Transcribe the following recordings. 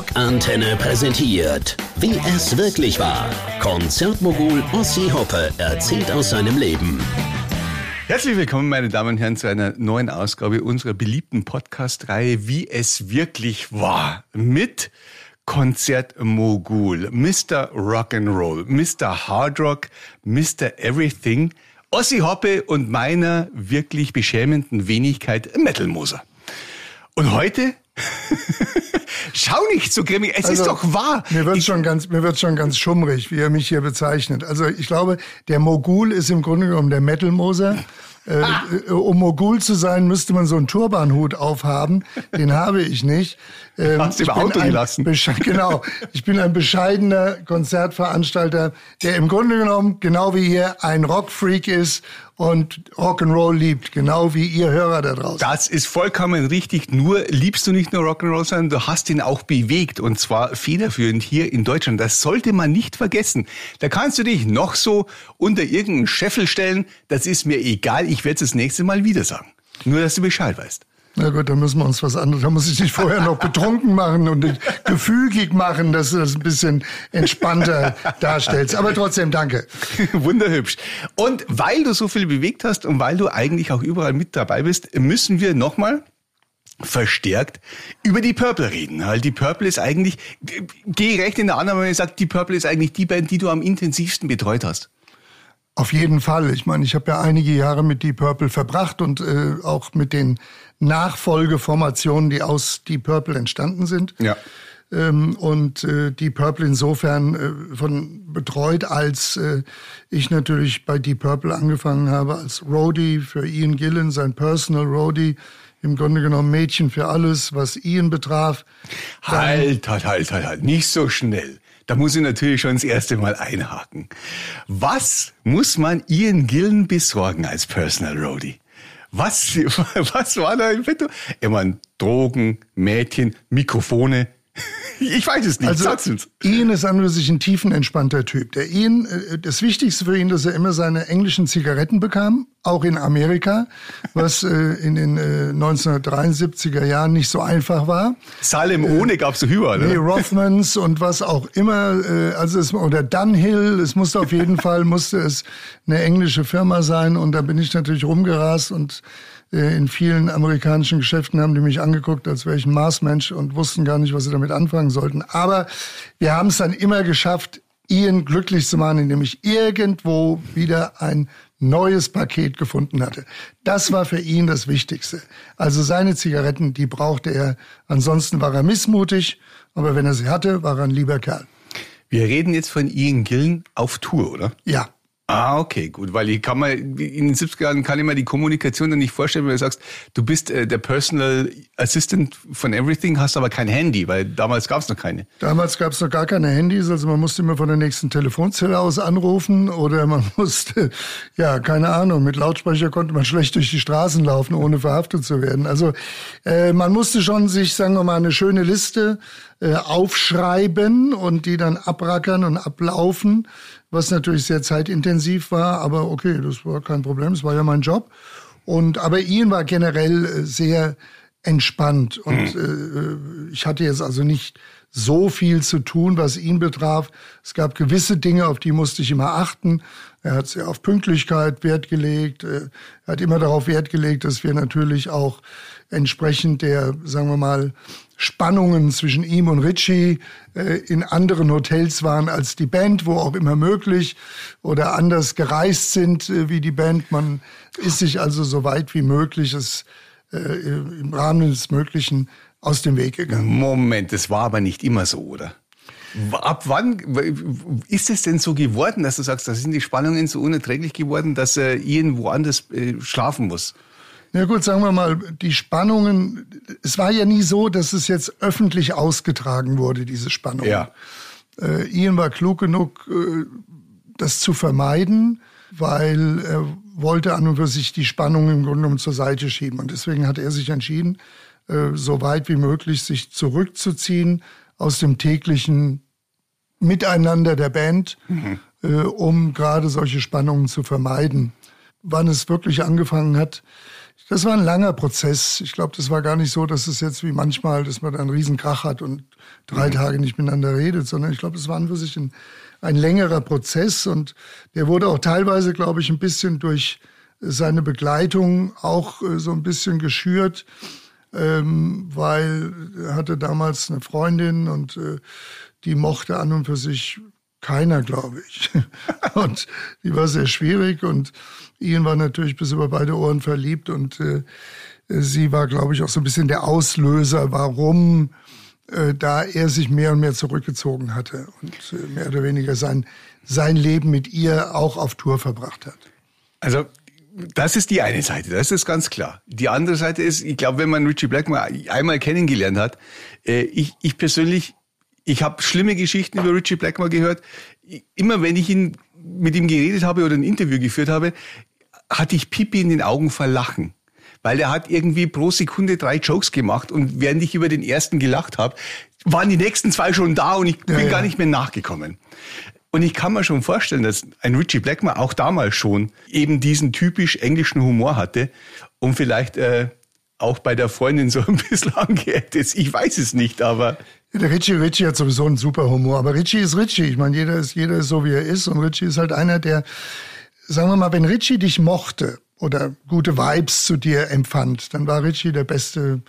Rockantenne präsentiert, wie es wirklich war. Konzertmogul Ossi Hoppe erzählt aus seinem Leben. Herzlich willkommen, meine Damen und Herren, zu einer neuen Ausgabe unserer beliebten Podcast-Reihe Wie es wirklich war. Mit Konzertmogul, Mr. Rock'n'Roll, Mr. Hard Rock, Mr. Everything, Ossi Hoppe und meiner wirklich beschämenden Wenigkeit Metal-Moser. Und heute Schau nicht so grimmig, es also, ist doch wahr. Mir wird schon ganz, mir wird schon ganz schummrig, wie er mich hier bezeichnet. Also ich glaube, der Mogul ist im Grunde genommen der Metal-Moser. Äh, äh, um Mogul zu sein, müsste man so einen Turbanhut aufhaben. Den habe ich nicht. Ähm, Hast du im Auto gelassen. Genau. Ich bin ein bescheidener Konzertveranstalter, der im Grunde genommen, genau wie ihr, ein Rockfreak ist und Rock'n'Roll liebt, genau wie ihr Hörer da draußen. Das ist vollkommen richtig. Nur liebst du nicht nur Rock'n'Roll, sondern du hast ihn auch bewegt und zwar federführend hier in Deutschland. Das sollte man nicht vergessen. Da kannst du dich noch so unter irgendeinen Scheffel stellen. Das ist mir egal. Ich werde es das nächste Mal wieder sagen. Nur, dass du Bescheid weißt. Na gut, dann müssen wir uns was anderes. Da muss ich dich vorher noch betrunken machen und gefügig machen, dass du das ein bisschen entspannter darstellst. Aber trotzdem danke. Wunderhübsch. Und weil du so viel bewegt hast und weil du eigentlich auch überall mit dabei bist, müssen wir nochmal verstärkt über die Purple reden. Weil die Purple ist eigentlich, geh recht in der Annahme, wenn ich sage, die Purple ist eigentlich die Band, die du am intensivsten betreut hast. Auf jeden Fall. Ich meine, ich habe ja einige Jahre mit Deep Purple verbracht und äh, auch mit den Nachfolgeformationen, die aus Deep Purple entstanden sind. Ja. Ähm, und äh, Deep Purple insofern äh, von betreut, als äh, ich natürlich bei Deep Purple angefangen habe als Roadie für Ian Gillen, sein Personal Roadie. Im Grunde genommen Mädchen für alles, was Ian betraf. Halt, halt, halt, halt, halt, nicht so schnell. Da muss ich natürlich schon das erste Mal einhaken. Was muss man Ian Gillen besorgen als Personal Roadie? Was, was war da im Petto? Ich meine, Drogen, Mädchen, Mikrofone, Ich weiß es nicht. Also, Ian ist an sich ein tiefenentspannter Typ. Der Ian, äh, das Wichtigste für ihn, dass er immer seine englischen Zigaretten bekam, auch in Amerika, was äh, in den äh, 1973er Jahren nicht so einfach war. Salem ohne äh, gab's so überall, Nee, Rothmans und was auch immer, äh, also es, oder Dunhill, es musste auf jeden Fall, musste es eine englische Firma sein und da bin ich natürlich rumgerast und äh, in vielen amerikanischen Geschäften haben die mich angeguckt, als wäre ich ein Marsmensch und wussten gar nicht, was sie damit anfangen sollten. Aber wir haben es dann immer geschafft, ihn glücklich zu machen, indem ich irgendwo wieder ein neues Paket gefunden hatte. Das war für ihn das Wichtigste. Also seine Zigaretten, die brauchte er. Ansonsten war er missmutig, aber wenn er sie hatte, war er ein lieber Kerl. Wir reden jetzt von Ian Gillen auf Tour, oder? Ja. Ah, okay, gut, weil ich kann mal, in den 70er Jahren kann ich mir die Kommunikation dann nicht vorstellen, wenn du sagst, du bist äh, der Personal Assistant von Everything, hast aber kein Handy, weil damals gab es noch keine. Damals gab es noch gar keine Handys, also man musste immer von der nächsten Telefonzelle aus anrufen oder man musste, ja, keine Ahnung, mit Lautsprecher konnte man schlecht durch die Straßen laufen, ohne verhaftet zu werden. Also äh, man musste schon sich, sagen wir mal, eine schöne Liste äh, aufschreiben und die dann abrackern und ablaufen was natürlich sehr zeitintensiv war, aber okay, das war kein Problem, es war ja mein Job. Und aber Ian war generell äh, sehr entspannt und mhm. äh, ich hatte jetzt also nicht so viel zu tun, was ihn betraf. Es gab gewisse Dinge, auf die musste ich immer achten. Er hat sehr auf Pünktlichkeit Wert gelegt. Äh, er hat immer darauf Wert gelegt, dass wir natürlich auch entsprechend der, sagen wir mal, Spannungen zwischen ihm und Richie äh, in anderen Hotels waren als die Band, wo auch immer möglich, oder anders gereist sind äh, wie die Band. Man ist sich also so weit wie möglich es, äh, im Rahmen des Möglichen aus dem Weg gegangen. Moment, das war aber nicht immer so, oder? Ab wann ist es denn so geworden, dass du sagst, da sind die Spannungen so unerträglich geworden, dass er irgendwo anders äh, schlafen muss? Na gut, sagen wir mal, die Spannungen, es war ja nie so, dass es jetzt öffentlich ausgetragen wurde, diese Spannung. Ja. Äh, Ian war klug genug, äh, das zu vermeiden, weil er wollte an und für sich die Spannung im Grunde genommen zur Seite schieben. Und deswegen hat er sich entschieden, äh, so weit wie möglich sich zurückzuziehen aus dem täglichen Miteinander der Band, mhm. äh, um gerade solche Spannungen zu vermeiden. Wann es wirklich angefangen hat, Das war ein langer Prozess. Ich glaube, das war gar nicht so, dass es jetzt wie manchmal, dass man da einen Riesenkrach hat und drei mhm. Tage nicht miteinander redet, sondern ich glaube, es war an für sich ein, ein längerer Prozess und der wurde auch teilweise, glaube ich, ein bisschen durch seine Begleitung auch äh, so ein bisschen geschürt, ähm, weil er hatte damals eine Freundin und äh, die mochte an und für sich keiner, glaube ich. und die war sehr schwierig und Ian war natürlich bis über beide Ohren verliebt und äh, sie war, glaube ich, auch so ein bisschen der Auslöser, warum äh, da er sich mehr und mehr zurückgezogen hatte und äh, mehr oder weniger sein, sein Leben mit ihr auch auf Tour verbracht hat. Also das ist die eine Seite, das ist ganz klar. Die andere Seite ist, ich glaube, wenn man Richie Blackmore einmal kennengelernt hat, äh, ich, ich persönlich ich habe schlimme Geschichten über Richie Blackmore gehört. Immer wenn ich ihn mit ihm geredet habe oder ein Interview geführt habe, hatte ich Pipi in den Augen vor Lachen. Weil er hat irgendwie pro Sekunde drei Jokes gemacht und während ich über den ersten gelacht habe, waren die nächsten zwei schon da und ich bin ja, ja. gar nicht mehr nachgekommen. Und ich kann mir schon vorstellen, dass ein Richie Blackmore auch damals schon eben diesen typisch englischen Humor hatte und vielleicht äh, auch bei der Freundin so ein bisschen angeeckt ist. Ich weiß es nicht, aber der Richie, Richie hat sowieso einen super Humor, aber Richie ist Richie. Ich meine, jeder ist, jeder ist so, wie er ist. Und Richie ist halt einer, der, sagen wir mal, wenn Richie dich mochte oder gute Vibes zu dir empfand, dann war Richie der beste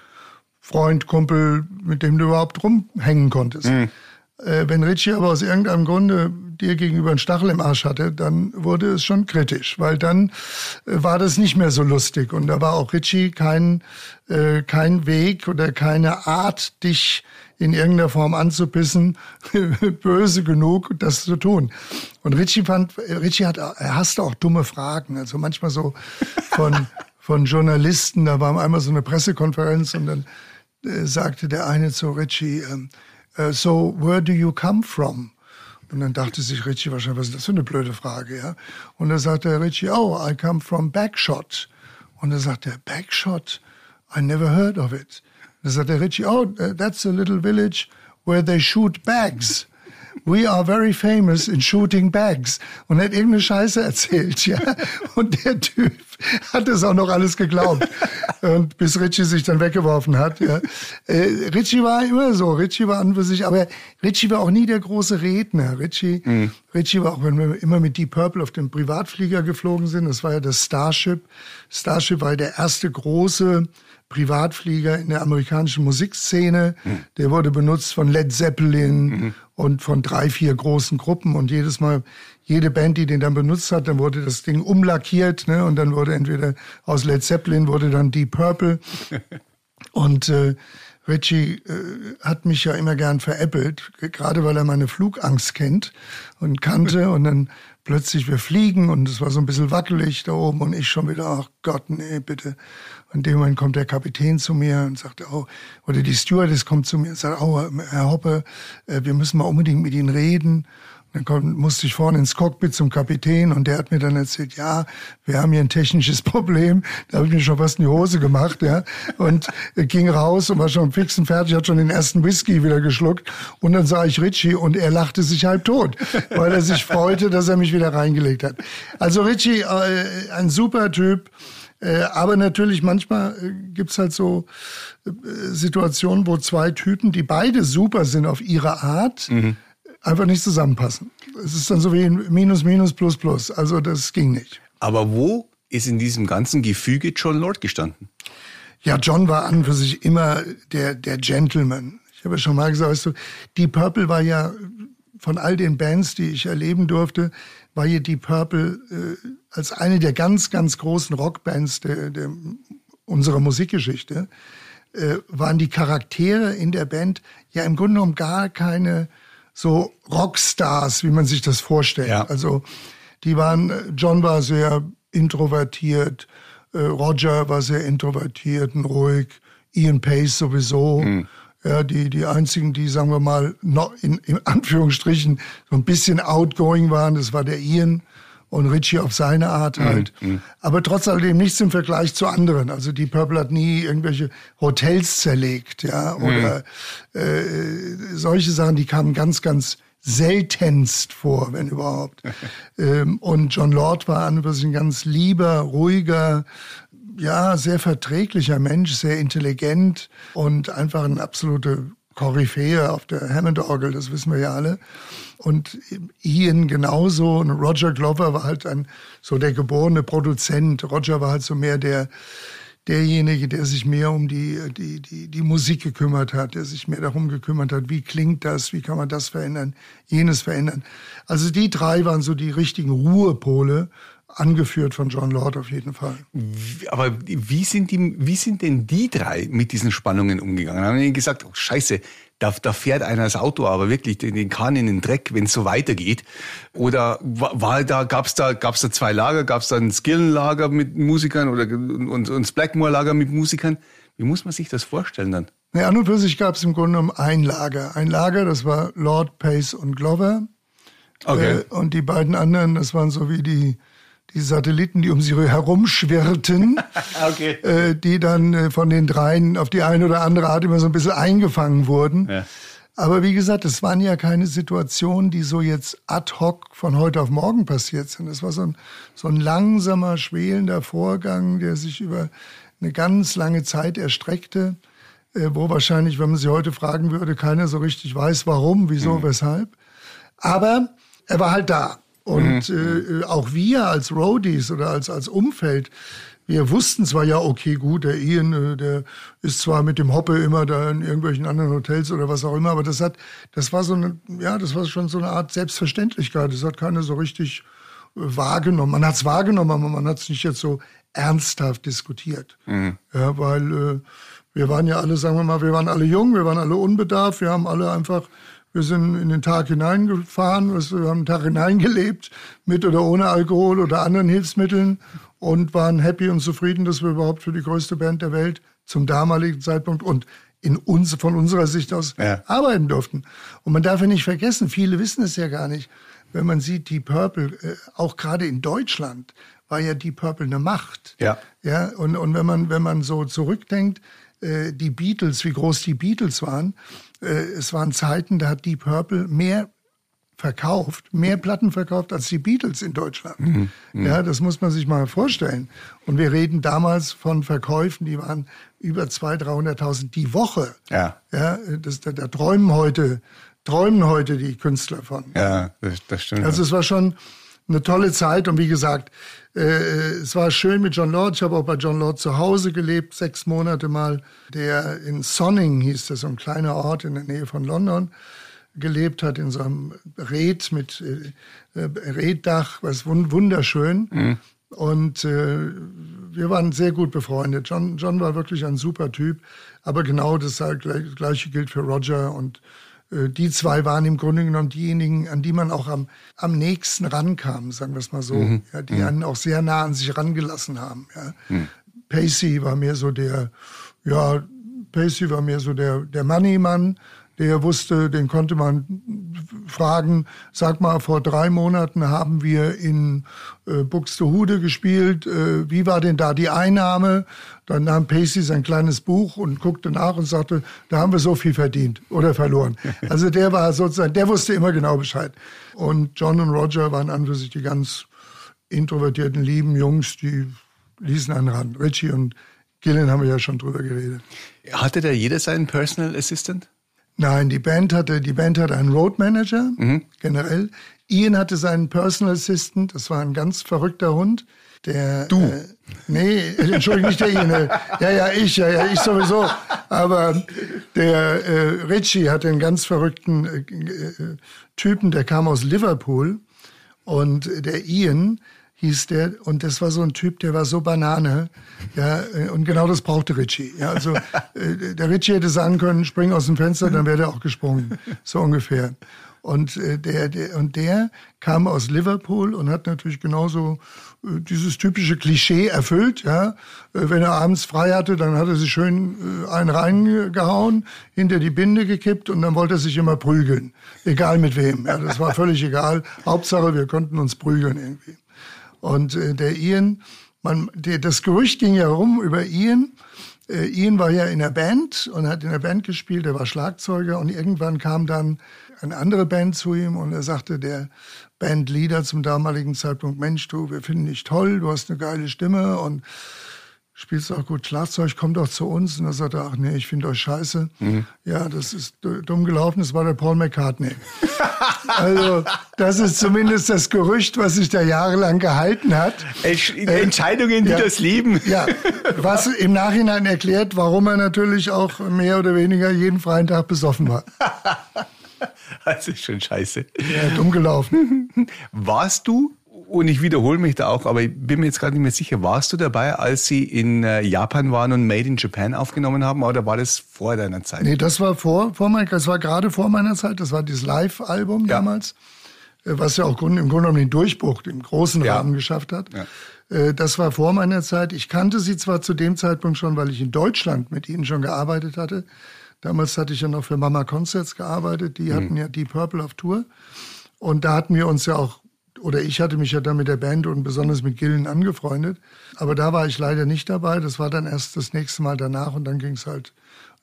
Freund, Kumpel, mit dem du überhaupt rumhängen konntest. Mhm. Äh, wenn Richie aber aus irgendeinem Grunde dir gegenüber einen Stachel im Arsch hatte, dann wurde es schon kritisch, weil dann äh, war das nicht mehr so lustig. Und da war auch Richie kein, äh, kein Weg oder keine Art, dich in irgendeiner Form anzupissen, böse genug, das zu tun. Und Richie fand, Richie hat, er hasste auch dumme Fragen. Also manchmal so von, von Journalisten, da war einmal so eine Pressekonferenz und dann äh, sagte der eine zu Richie, ähm, uh, so where do you come from? Und dann dachte sich Richie wahrscheinlich, was ist das für eine blöde Frage, ja? Und dann sagte Richie, oh, I come from Backshot. Und dann sagte er, Backshot? I never heard of it. Da sagt der Richie, oh, that's a little village where they shoot bags. We are very famous in shooting bags. Und er hat irgendeine Scheiße erzählt, ja. Und der Typ hat das auch noch alles geglaubt. Und bis Richie sich dann weggeworfen hat, ja. Äh, Richie war immer so. Richie war an für sich, aber Richie war auch nie der große Redner. Richie, mhm. Richie war auch, wenn wir immer mit Deep Purple auf dem Privatflieger geflogen sind, das war ja das Starship. Starship war ja der erste große Privatflieger in der amerikanischen Musikszene. Mhm. Der wurde benutzt von Led Zeppelin mhm. und von drei, vier großen Gruppen. Und jedes Mal, jede Band, die den dann benutzt hat, dann wurde das Ding umlackiert. Ne? Und dann wurde entweder aus Led Zeppelin wurde dann Deep Purple. und äh, Richie äh, hat mich ja immer gern veräppelt, gerade weil er meine Flugangst kennt und kannte. Und dann plötzlich wir fliegen und es war so ein bisschen wackelig da oben und ich schon wieder, ach Gott, nee, bitte. In dem Moment kommt der Kapitän zu mir und sagt, oh, oder die Stewardess kommt zu mir und sagt, oh, Herr Hoppe, äh, wir müssen mal unbedingt mit Ihnen reden. Dann komm, musste ich vorne ins Cockpit zum Kapitän und der hat mir dann erzählt, ja, wir haben hier ein technisches Problem. Da habe ich mir schon fast in die Hose gemacht, ja. Und ging raus und war schon fix und fertig, hat schon den ersten Whisky wieder geschluckt. Und dann sah ich Richie und er lachte sich halb tot, weil er sich freute, dass er mich wieder reingelegt hat. Also Richie, äh, ein super Typ. Äh, aber natürlich manchmal äh, gibt's halt so äh, Situationen, wo zwei Typen, die beide super sind auf ihre Art, mhm einfach nicht zusammenpassen. Es ist dann so wie ein Minus, Minus, Plus, Plus. Also das ging nicht. Aber wo ist in diesem ganzen Gefüge John Lord gestanden? Ja, John war an für sich immer der, der Gentleman. Ich habe ja schon mal gesagt, weißt du, Deep Purple war ja von all den Bands, die ich erleben durfte, war hier Deep Purple äh, als eine der ganz, ganz großen Rockbands der, der, unserer Musikgeschichte, äh, waren die Charaktere in der Band ja im Grunde genommen gar keine so Rockstars, wie man sich das vorstellt. Ja. Also die waren, John war sehr introvertiert, äh, Roger war sehr introvertiert und ruhig, Ian Pace sowieso. Mhm. Ja, die, die einzigen, die, sagen wir mal, noch in, in Anführungsstrichen so ein bisschen outgoing waren, das war der Ian und Richie auf seine Art mhm, halt. Mhm. Aber trotz alledem nichts im Vergleich zu anderen. Also die Purple hat nie irgendwelche Hotels zerlegt, ja, mhm. oder äh, solche Sachen, die kamen ganz, ganz seltenst vor, wenn überhaupt. ähm, und John Lord war an sich ein ganz lieber, ruhiger, ja, sehr verträglicher Mensch, sehr intelligent und einfach ein absolute Koryphäe auf der Hammond-Orgel, das wissen wir ja alle. Und Ian genauso. Und Roger Glover war halt ein, so der geborene Produzent. Roger war halt so mehr der, derjenige, der sich mehr um die, die, die, die Musik gekümmert hat, der sich mehr darum gekümmert hat, wie klingt das, wie kann man das verändern, jenes verändern. Also die drei waren so die richtigen Ruhepole angeführt von John Lord auf jeden Fall. Aber wie sind, die, wie sind denn die drei mit diesen Spannungen umgegangen? Haben die gesagt, oh Scheiße, da, da fährt einer das Auto aber wirklich den, den Kahn in den Dreck, wenn es so weitergeht? Oder war da, gab's da, gab's da zwei Lager? Gab's da ein Skillen-Lager mit Musikern oder und, und das Blackmore-Lager mit Musikern? Wie muss man sich das vorstellen dann? Ja, an und für sich gab es im Grunde genommen ein Lager. Ein Lager, das war Lord, Pace und Glover. Okay. Äh, und die beiden anderen, das waren so wie die die Satelliten, die um sie herumschwirrten, okay. äh, die dann äh, von den dreien auf die eine oder andere Art immer so ein bisschen eingefangen wurden. Ja. Aber wie gesagt, es waren ja keine Situationen, die so jetzt ad hoc von heute auf morgen passiert sind. Es war so ein, so ein langsamer, schwelender Vorgang, der sich über eine ganz lange Zeit erstreckte, äh, wo wahrscheinlich, wenn man sie heute fragen würde, keiner so richtig weiß, warum, wieso, mhm. weshalb. Aber er war halt da. Und mhm. äh, auch wir als Roadies oder als, als Umfeld, wir wussten zwar ja, okay, gut, der Ian, äh, der ist zwar mit dem Hoppe immer da in irgendwelchen anderen Hotels oder was auch immer, aber das hat, das war so eine, ja, das war schon so eine Art Selbstverständlichkeit. Das hat keiner so richtig äh, wahrgenommen. Man hat es wahrgenommen, aber man hat es nicht jetzt so ernsthaft diskutiert. Mhm. Ja, weil äh, wir waren ja alle, sagen wir mal, wir waren alle jung, wir waren alle unbedarft, wir haben alle einfach wir sind in den Tag hineingefahren, wir haben den Tag hineingelebt, mit oder ohne Alkohol oder anderen Hilfsmitteln und waren happy und zufrieden, dass wir überhaupt für die größte Band der Welt zum damaligen Zeitpunkt und in uns, von unserer Sicht aus ja. arbeiten durften. Und man darf ja nicht vergessen, viele wissen es ja gar nicht, wenn man sieht, Deep Purple, äh, auch gerade in Deutschland, war ja Deep Purple eine Macht. Ja. Ja, und, und wenn man, wenn man so zurückdenkt, äh, die Beatles, wie groß die Beatles waren, es waren Zeiten, da hat Deep Purple mehr verkauft, mehr Platten verkauft als die Beatles in Deutschland. Mhm, mhm. Ja, das muss man sich mal vorstellen. Und wir reden damals von Verkäufen, die waren über 200.000, 300.000 die Woche. Ja. Ja, das, da, da träumen heute, träumen heute die Künstler von. Ja, das, das stimmt. Also es war schon eine tolle Zeit und wie gesagt, äh, es war schön mit John Lord. Ich habe auch bei John Lord zu Hause gelebt, sechs Monate mal. Der in Sonning hieß das, so ein kleiner Ort in der Nähe von London, gelebt hat, in so einem Red mit äh, äh Reddach, was wunderschön. Mhm. Und äh, wir waren sehr gut befreundet. John, John war wirklich ein super Typ. Aber genau das gleiche gilt für Roger und äh, die zwei waren im Grunde genommen diejenigen, an die man auch am, am nächsten rankam, sagen wir es mal so, mhm. ja, die mhm. einen auch sehr nah an sich rangelassen haben. Ja. Mhm. Pacey war mehr so der, ja, Pacey war mehr so der, der Money-Mann, der wusste, den konnte man fragen, sag mal, vor drei Monaten haben wir in äh, Buxtehude gespielt, äh, wie war denn da die Einnahme? Dann nahm Pacey sein kleines Buch und guckte nach und sagte, da haben wir so viel verdient oder verloren. Also der war sozusagen, der wusste immer genau Bescheid. Und John und Roger waren an für sich die ganz introvertierten, lieben Jungs, die ließen einen ran. Richie und Gillen haben wir ja schon drüber geredet. Hatte da jeder seinen Personal Assistant? Nein, die Band hatte, die Band hatte einen Road Manager, mhm. generell. Ian hatte seinen Personal Assistant, das war ein ganz verrückter Hund. Der, du? Äh, nee, entschuldige nicht der Ian. Äh, ja, ja, ich, ja, ja, ich sowieso. Aber der äh, Richie hatte einen ganz verrückten äh, äh Typen, der kam aus Liverpool. Und der Ian, hieß der. Und das war so ein Typ, der war so Banane. Ja, äh, und genau das brauchte Richie. Ja, also äh, der Richie hätte sagen können, spring aus dem Fenster, dann wäre er auch gesprungen. So ungefähr. Und äh, der, der, und der kam aus Liverpool und hat natürlich genauso dieses typische Klischee erfüllt. Ja, wenn er abends frei hatte, dann hat er sich schön einen reingehauen, hinter die Binde gekippt und dann wollte er sich immer prügeln, egal mit wem. Ja, das war völlig egal. Hauptsache, wir konnten uns prügeln irgendwie. Und äh, der Ian, man, der, das Gerücht ging ja rum über Ian. Äh, Ian war ja in der Band und hat in der Band gespielt, er war Schlagzeuger und irgendwann kam dann eine andere Band zu ihm und er sagte der Bandleader zum damaligen Zeitpunkt, Mensch, du, wir finden dich toll, du hast eine geile Stimme und spielst du auch gut Schlagzeug, komm doch zu uns. Und er sagte, ach nee, ich finde euch scheiße. Mhm. Ja, das ist dumm gelaufen, das war der Paul McCartney. also, das ist zumindest das Gerücht, was sich da jahrelang gehalten hat. Äh, Entscheidungen, die ja, das Leben. ja, was im Nachhinein erklärt, warum er natürlich auch mehr oder weniger jeden freien Tag besoffen war. Das ist schon scheiße. Ja, dumm gelaufen. Warst du und ich wiederhole mich da auch, aber ich bin mir jetzt gerade nicht mehr sicher, warst du dabei, als sie in äh, Japan waren und Made in Japan aufgenommen haben, oder war das vor deiner Zeit? Nee, das war vor, vor meiner, das war gerade vor meiner Zeit, das war dieses Live-Album ja. damals, äh, was ja auch im Grunde genommen den Durchbruch im großen ja. Rahmen geschafft hat. Ja. Äh, das war vor meiner Zeit. Ich kannte sie zwar zu dem Zeitpunkt schon, weil ich in Deutschland mit ihnen schon gearbeitet hatte. Damals hatte ich ja noch für Mama Concerts gearbeitet, die hatten mhm. ja Deep Purple auf Tour. Und da hatten wir uns ja auch oder ich hatte mich ja dann mit der Band und besonders mit Gillen angefreundet. Aber da war ich leider nicht dabei. Das war dann erst das nächste Mal danach und dann ging es halt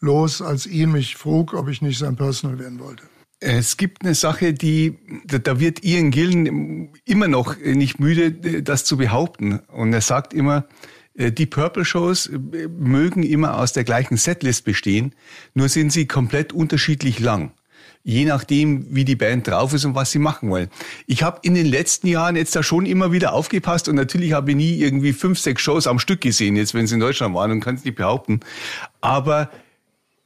los, als Ian mich frug, ob ich nicht sein Personal werden wollte. Es gibt eine Sache, die, da wird Ian Gillen immer noch nicht müde, das zu behaupten. Und er sagt immer, äh, die Purple Shows äh, mögen immer aus der gleichen Setlist bestehen, nur sind sie komplett unterschiedlich lang je nachdem, wie die Band drauf ist und was sie machen wollen. Ich habe in den letzten Jahren jetzt da schon immer wieder aufgepasst und natürlich habe ich nie irgendwie fünf, sechs Shows am Stück gesehen, jetzt wenn sie in Deutschland waren und kann es nicht behaupten. Aber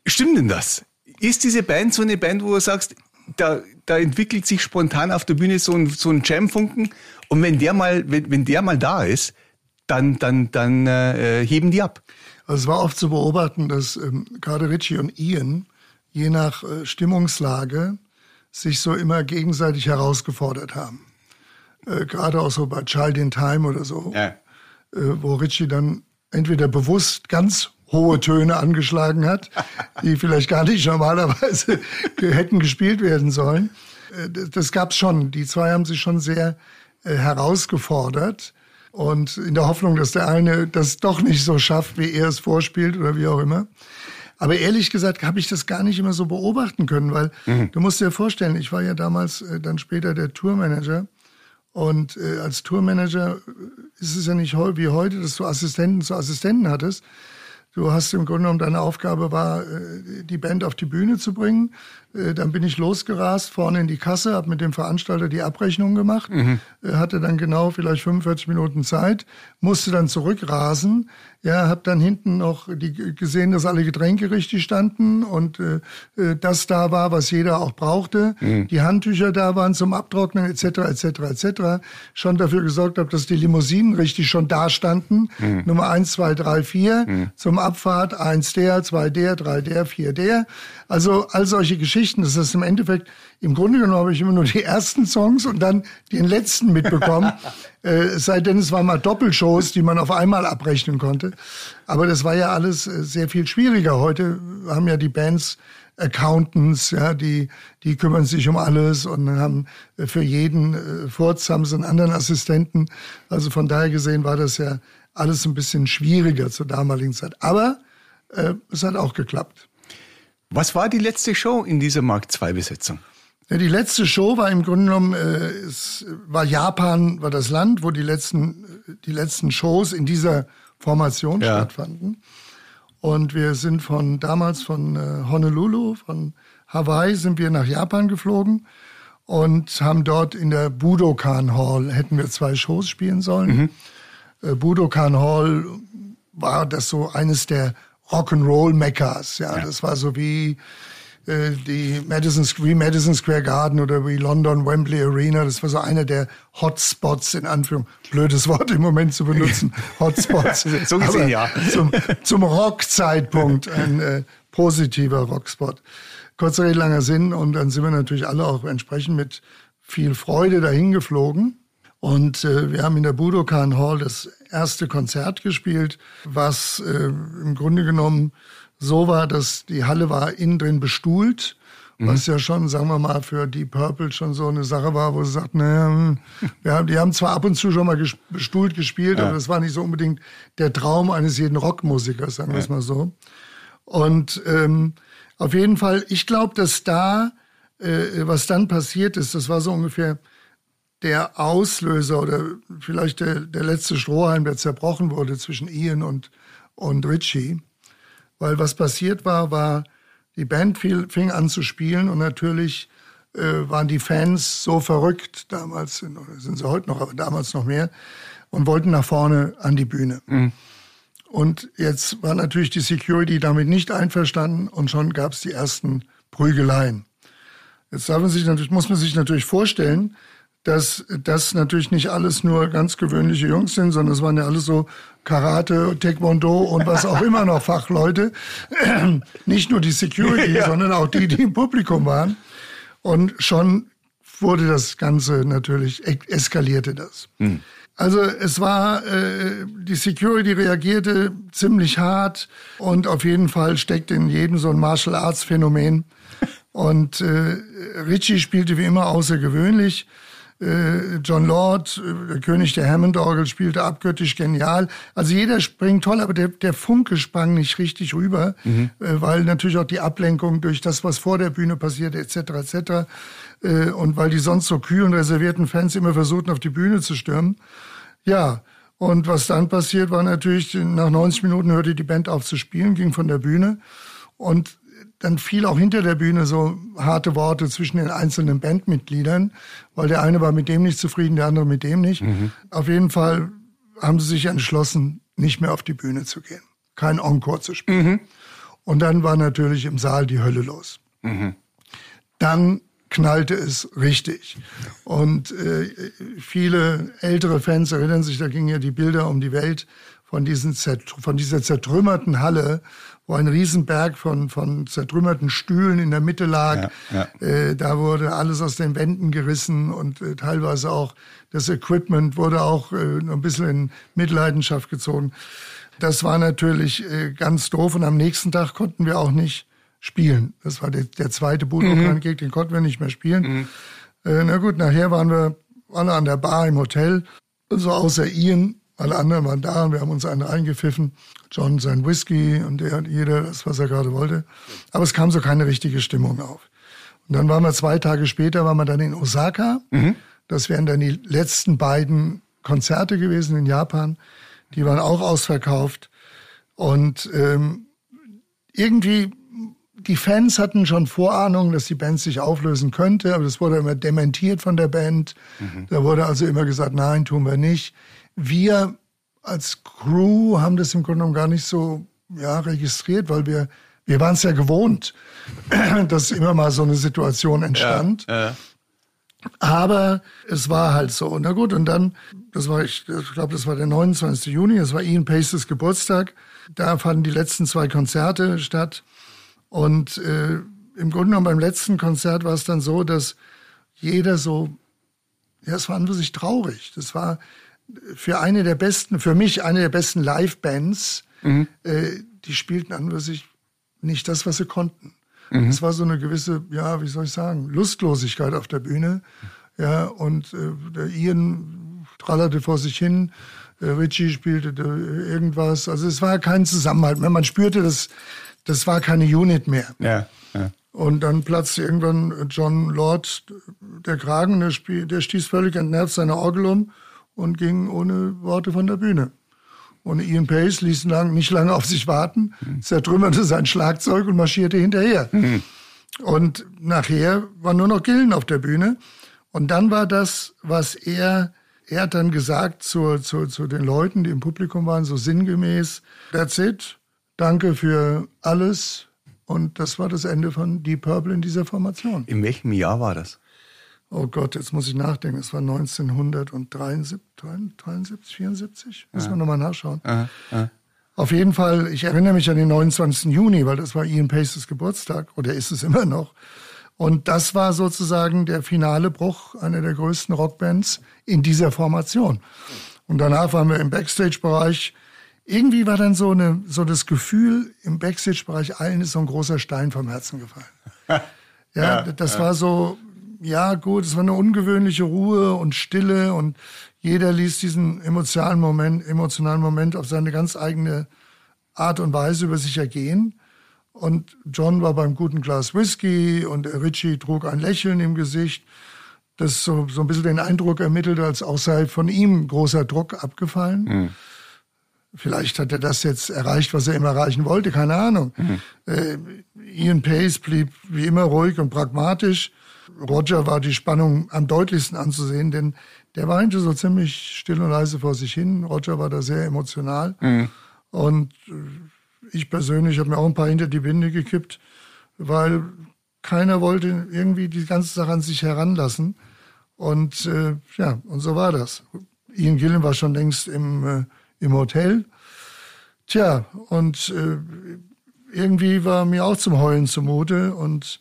stimmt denn das? Ist diese Band so eine Band, wo du sagst, da, da entwickelt sich spontan auf der Bühne so ein, so ein Jam-Funken und wenn der mal, wenn, wenn der mal da ist, dann, dann, dann äh, heben die ab. Also es war oft zu beobachten, dass ähm, gerade Richie und Ian je nach äh, Stimmungslage sich so immer gegenseitig herausgefordert haben. Äh, Gerade auch so bei Child in Time oder so, ja. äh, wo Richie dann entweder bewusst ganz hohe Töne angeschlagen hat, die vielleicht gar nicht normalerweise hätten gespielt werden sollen. Äh, das gab's schon. Die zwei haben sich schon sehr äh, herausgefordert. Und in der Hoffnung, dass der eine das doch nicht so schafft, wie er es vorspielt oder wie auch immer. Aber ehrlich gesagt habe ich das gar nicht immer so beobachten können, weil mhm. du musst dir vorstellen, ich war ja damals äh, dann später der Tourmanager. Und äh, als Tourmanager äh, ist es ja nicht wie heute, dass du Assistenten zu Assistenten hattest. Du hast im Grunde genommen deine Aufgabe war, äh, die Band auf die Bühne zu bringen. Äh, dann bin ich losgerast, vorne in die Kasse, habe mit dem Veranstalter die Abrechnung gemacht, mhm. hatte dann genau vielleicht 45 Minuten Zeit, musste dann zurückrasen, ja, habe dann hinten noch die, gesehen, dass alle Getränke richtig standen und äh, das da war, was jeder auch brauchte, mhm. die Handtücher da waren zum Abtrocknen etc. etc. etc. Schon dafür gesorgt habe, dass die Limousinen richtig schon da standen, mhm. Nummer eins, zwei, drei, vier mhm. zum Abfahrt eins der, zwei der, drei der, vier der. Also all solche Geschichten. Das ist im Endeffekt, im Grunde genommen habe ich immer nur die ersten Songs und dann den letzten mitbekommen. äh, sei denn, es waren mal Doppelshows, die man auf einmal abrechnen konnte. Aber das war ja alles äh, sehr viel schwieriger. Heute haben ja die Bands Accountants, ja, die, die kümmern sich um alles und haben äh, für jeden äh, Furz haben sie einen anderen Assistenten. Also von daher gesehen war das ja alles ein bisschen schwieriger zur damaligen Zeit. Aber äh, es hat auch geklappt. Was war die letzte Show in dieser Mark II Besetzung? Ja, die letzte Show war im Grunde genommen, äh, es war Japan, war das Land, wo die letzten, die letzten Shows in dieser Formation ja. stattfanden. Und wir sind von damals von äh, Honolulu, von Hawaii, sind wir nach Japan geflogen und haben dort in der Budokan Hall, hätten wir zwei Shows spielen sollen. Mhm. Äh, Budokan Hall war das so eines der Rock'n'Roll-Meccas. Ja, ja, das war so wie äh, die Madison, wie Madison Square Garden oder wie London Wembley Arena. Das war so einer der Hotspots in Anführung. Blödes Wort im Moment zu benutzen. Hotspots. so gesehen, ja. Zum, zum Rockzeitpunkt ein äh, positiver Rockspot. Kurzer Rede, langer Sinn. Und dann sind wir natürlich alle auch entsprechend mit viel Freude dahin geflogen. Und äh, wir haben in der Budokan Hall das erste Konzert gespielt, was äh, im Grunde genommen so war, dass die Halle war innen drin bestuhlt. Mhm. Was ja schon, sagen wir mal, für Deep Purple schon so eine Sache war, wo sie sagt, naja, hm, wir haben, die haben zwar ab und zu schon mal ges bestuhlt gespielt, ja. aber das war nicht so unbedingt der Traum eines jeden Rockmusikers, sagen wir es mal so. Und ähm, auf jeden Fall, ich glaube, dass da, äh, was dann passiert ist, das war so ungefähr der Auslöser oder vielleicht der, der letzte Strohhalm, der zerbrochen wurde zwischen Ian und, und Richie. Weil was passiert war, war, die Band fiel, fing an zu spielen und natürlich äh, waren die Fans so verrückt, damals sind sie heute noch, aber damals noch mehr, und wollten nach vorne an die Bühne. Mhm. Und jetzt war natürlich die Security damit nicht einverstanden und schon gab es die ersten Prügeleien. Jetzt darf man sich natürlich, muss man sich natürlich vorstellen, dass das natürlich nicht alles nur ganz gewöhnliche Jungs sind, sondern es waren ja alles so Karate, Taekwondo und was auch immer noch Fachleute. Nicht nur die Security, ja. sondern auch die, die im Publikum waren. Und schon wurde das Ganze natürlich, eskalierte das. Hm. Also es war, äh, die Security reagierte ziemlich hart und auf jeden Fall steckt in jedem so ein Martial Arts Phänomen. Und äh, Richie spielte wie immer außergewöhnlich. Äh, John Lord, äh, der König der Hammond-Orgel, spielte abgöttisch genial. Also jeder springt toll, aber der, der Funke sprang nicht richtig rüber, mhm. Äh, weil natürlich auch die Ablenkung durch das, was vor der Bühne passiert, etc., etc., und weil die sonst so kühlen, reservierten Fans immer versuchten, auf die Bühne zu stürmen. Ja, und was dann passiert, war natürlich, nach 90 Minuten hörte die Band auf zu spielen, ging von der Bühne und dann fiel auch hinter der Bühne so harte Worte zwischen den einzelnen Bandmitgliedern, weil der eine war mit dem nicht zufrieden, der andere mit dem nicht. Mhm. Auf jeden Fall haben sie sich entschlossen, nicht mehr auf die Bühne zu gehen, kein Encore zu spielen. Mhm. Und dann war natürlich im Saal die Hölle los. Mhm. Dann knallte es richtig. Und äh, viele ältere Fans erinnern sich, da gingen ja die Bilder um die Welt von, diesen von dieser zertrümmerten Halle, wo ein Riesenberg von, von zertrümmerten Stühlen in der Mitte lag. Ja, ja. Äh, da wurde alles aus den Wänden gerissen und äh, teilweise auch das Equipment wurde auch äh, ein bisschen in Mitleidenschaft gezogen. Das war natürlich äh, ganz doof und am nächsten Tag konnten wir auch nicht spielen. Das war der, der zweite Budokan-Gig, mhm. den konnten wir nicht mehr spielen. Mhm. Äh, na gut, nachher waren wir alle an der Bar im Hotel, also außer Ian alle anderen waren da und wir haben uns einen reingepfiffen. John sein Whisky und der, jeder das, was er gerade wollte. Aber es kam so keine richtige Stimmung auf. Und dann waren wir zwei Tage später, waren wir dann in Osaka. Mhm. Das wären dann die letzten beiden Konzerte gewesen in Japan. Die waren auch ausverkauft. Und ähm, irgendwie, die Fans hatten schon Vorahnung, dass die Band sich auflösen könnte, aber das wurde immer dementiert von der Band. Mhm. Da wurde also immer gesagt, nein, tun wir nicht wir als Crew haben das im Grunde genommen gar nicht so ja, registriert, weil wir, wir waren es ja gewohnt, dass immer mal so eine Situation entstand. Ja, ja. Aber es war halt so. Na gut, und dann, das war, ich, ich glaube, das war der 29. Juni, das war Ian Paces Geburtstag. Da fanden die letzten zwei Konzerte statt. Und äh, im Grunde genommen beim letzten Konzert war es dann so, dass jeder so, ja, es war an sich traurig. Das war, für eine der besten, für mich eine der besten Live-Bands, mhm. äh, die spielten an sich nicht das, was sie konnten. Mhm. Es war so eine gewisse, ja, wie soll ich sagen, Lustlosigkeit auf der Bühne. Ja, und äh, der Ian trallerte vor sich hin, äh, Richie spielte irgendwas. Also es war kein Zusammenhalt mehr. Man spürte, das, das war keine Unit mehr. Ja, ja. Und dann platzte irgendwann John Lord der Kragen, der, spiel, der stieß völlig entnervt seine Orgel um und ging ohne Worte von der Bühne. Und Ian Pace ließ lang, nicht lange auf sich warten, mhm. zertrümmerte sein Schlagzeug und marschierte hinterher. Mhm. Und nachher war nur noch Gillen auf der Bühne. Und dann war das, was er, er hat dann gesagt zu, zu, zu den Leuten, die im Publikum waren, so sinngemäß, that's it, danke für alles. Und das war das Ende von Deep Purple in dieser Formation. In welchem Jahr war das? Oh Gott, jetzt muss ich nachdenken, es war 1973, 73, 74, muss man nochmal nachschauen. Aha, aha. Auf jeden Fall, ich erinnere mich an den 29. Juni, weil das war Ian Paces Geburtstag, oder ist es immer noch. Und das war sozusagen der finale Bruch einer der größten Rockbands in dieser Formation. Und danach waren wir im Backstage-Bereich. Irgendwie war dann so, eine, so das Gefühl, im Backstage-Bereich allen ist so ein großer Stein vom Herzen gefallen. ja, ja, das ja. war so, ja gut, es war eine ungewöhnliche Ruhe und Stille und jeder ließ diesen emotionalen Moment, emotionalen Moment auf seine ganz eigene Art und Weise über sich ergehen. Und John war beim guten Glas Whisky und Richie trug ein Lächeln im Gesicht, das so, so ein bisschen den Eindruck ermittelt, als auch sei von ihm großer Druck abgefallen. Mhm. Vielleicht hat er das jetzt erreicht, was er immer erreichen wollte, keine Ahnung. Mhm. Äh, Ian Pace blieb wie immer ruhig und pragmatisch. Roger war die Spannung am deutlichsten anzusehen, denn der weinte so ziemlich still und leise vor sich hin. Roger war da sehr emotional. Mhm. Und äh, ich persönlich habe mir auch ein paar hinter die Binde gekippt, weil keiner wollte irgendwie die ganze Sache an sich heranlassen. Und äh, ja, und so war das. Ian Gillen war schon längst im äh, im Hotel. Tja, und äh, irgendwie war mir auch zum Heulen zumute. Und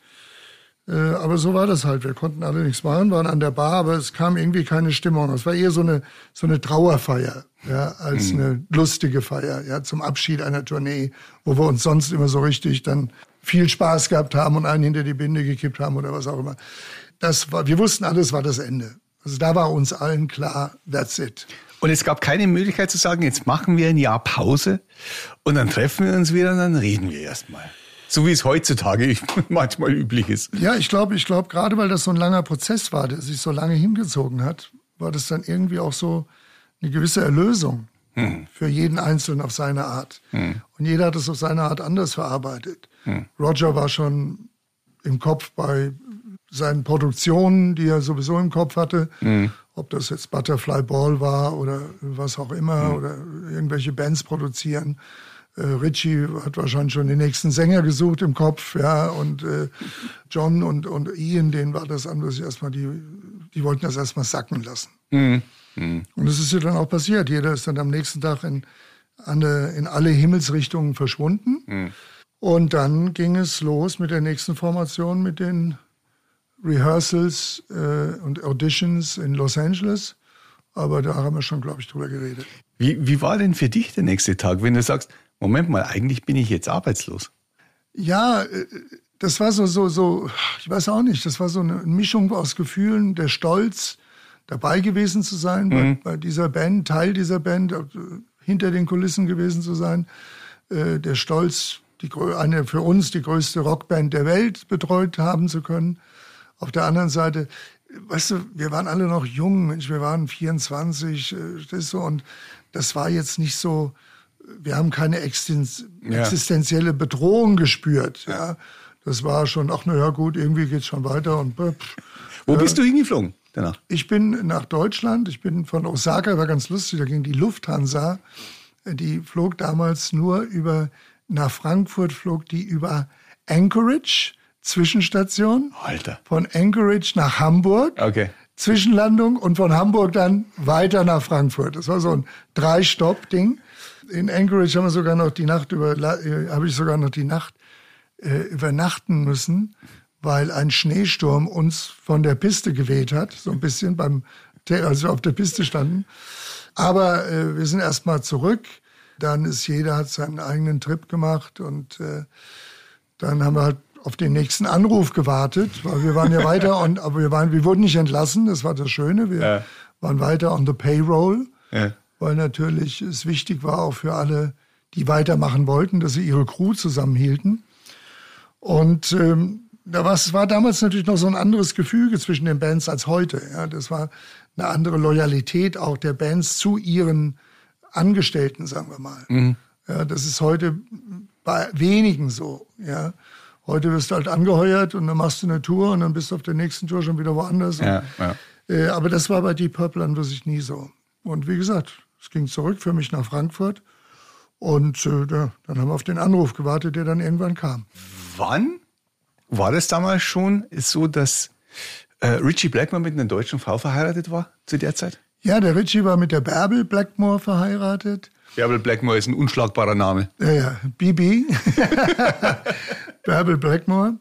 aber so war das halt. Wir konnten alle nichts machen, waren an der Bar, aber es kam irgendwie keine Stimmung. Es war eher so eine so eine Trauerfeier, ja, als mhm. eine lustige Feier, ja, zum Abschied einer Tournee, wo wir uns sonst immer so richtig dann viel Spaß gehabt haben und einen hinter die Binde gekippt haben oder was auch immer. Das war, wir wussten alles war das Ende. Also da war uns allen klar, that's it. Und es gab keine Möglichkeit zu sagen, jetzt machen wir ein Jahr Pause und dann treffen wir uns wieder und dann reden wir erstmal. So wie es heutzutage manchmal üblich ist. Ja, ich glaube, ich glaube, gerade weil das so ein langer Prozess war, der sich so lange hingezogen hat, war das dann irgendwie auch so eine gewisse Erlösung hm. für jeden Einzelnen auf seine Art. Hm. Und jeder hat es auf seine Art anders verarbeitet. Hm. Roger war schon im Kopf bei seinen Produktionen, die er sowieso im Kopf hatte. Mhm ob das jetzt Butterfly Ball war oder was auch immer mhm. oder irgendwelche Bands produzieren. Äh, Richie hat wahrscheinlich schon den nächsten Sänger gesucht im Kopf, ja, und äh, John und, und Ian, denen war das anders erstmal, die, die wollten das erstmal sacken lassen. Mhm. Mhm. Und das ist ja dann auch passiert. Jeder ist dann am nächsten Tag in, eine, in alle Himmelsrichtungen verschwunden. Mhm. Und dann ging es los mit der nächsten Formation, mit den Rehearsals äh, und Auditions in Los Angeles. Aber da haben wir schon, glaube ich, drüber geredet. Wie, wie war denn für dich der nächste Tag, wenn du sagst, Moment mal, eigentlich bin ich jetzt arbeitslos? Ja, äh, das war so, so, so, ich weiß auch nicht, das war so eine Mischung aus Gefühlen, der Stolz, dabei gewesen zu sein, mhm. bei, bei, dieser Band, Teil dieser Band, äh, hinter den Kulissen gewesen zu sein, äh, der Stolz, die, eine für uns die größte Rockband der Welt betreut haben zu können. Auf der anderen Seite, weißt du, wir waren alle noch jung, Mensch, wir waren 24, das so, und das war jetzt nicht so, wir haben keine existenzielle Bedrohung gespürt, ja. Das war schon, ach na ja gut, irgendwie geht's schon weiter und pff, Wo bist du hingeflogen danach? Ich bin nach Deutschland, ich bin von Osaka, war ganz lustig, da ging die Lufthansa, die flog damals nur über, nach Frankfurt flog die über Anchorage, Zwischenstation. Alter. Von Anchorage nach Hamburg. Okay. Zwischenlandung und von Hamburg dann weiter nach Frankfurt. Das war so ein Drei-Stopp-Ding. In Anchorage haben wir sogar noch die Nacht über, äh, habe ich sogar noch die Nacht äh, übernachten müssen, weil ein Schneesturm uns von der Piste geweht hat, so ein bisschen beim, als wir auf der Piste standen. Aber äh, wir sind erstmal zurück. Dann ist jeder hat seinen eigenen Trip gemacht und äh, dann haben wir halt auf den nächsten Anruf gewartet, weil wir waren ja weiter und aber wir waren, wir wurden nicht entlassen, das war das Schöne. Wir ja. waren weiter on the payroll, ja. Weil natürlich es wichtig war auch für alle, die weitermachen wollten, dass sie ihre Crew zusammenhielten. Und ähm, da war, es war damals natürlich noch so ein anderes Gefüge zwischen den Bands als heute. Ja, das war eine andere Loyalität auch der Bands zu ihren Angestellten, sagen wir mal. Mhm. Ja, das ist heute bei wenigen so. Ja. Heute wirst du halt angeheuert und dann machst du eine Tour und dann bist du auf der nächsten Tour schon wieder woanders. Ja, ja. Äh, aber das war bei Deep Purple an sich nie so. Und wie gesagt, es ging zurück für mich nach Frankfurt. Und äh, dann haben wir auf den Anruf gewartet, der dann irgendwann kam. Wann war das damals schon so, dass äh, Richie Blackmore mit einer deutschen Frau verheiratet war zu der Zeit? Ja, der Richie war mit der Bärbel Blackmore verheiratet. Bärbel Blackmore ist ein unschlagbarer Name. Ja, ja, Bibi. Bärbel Blackmore.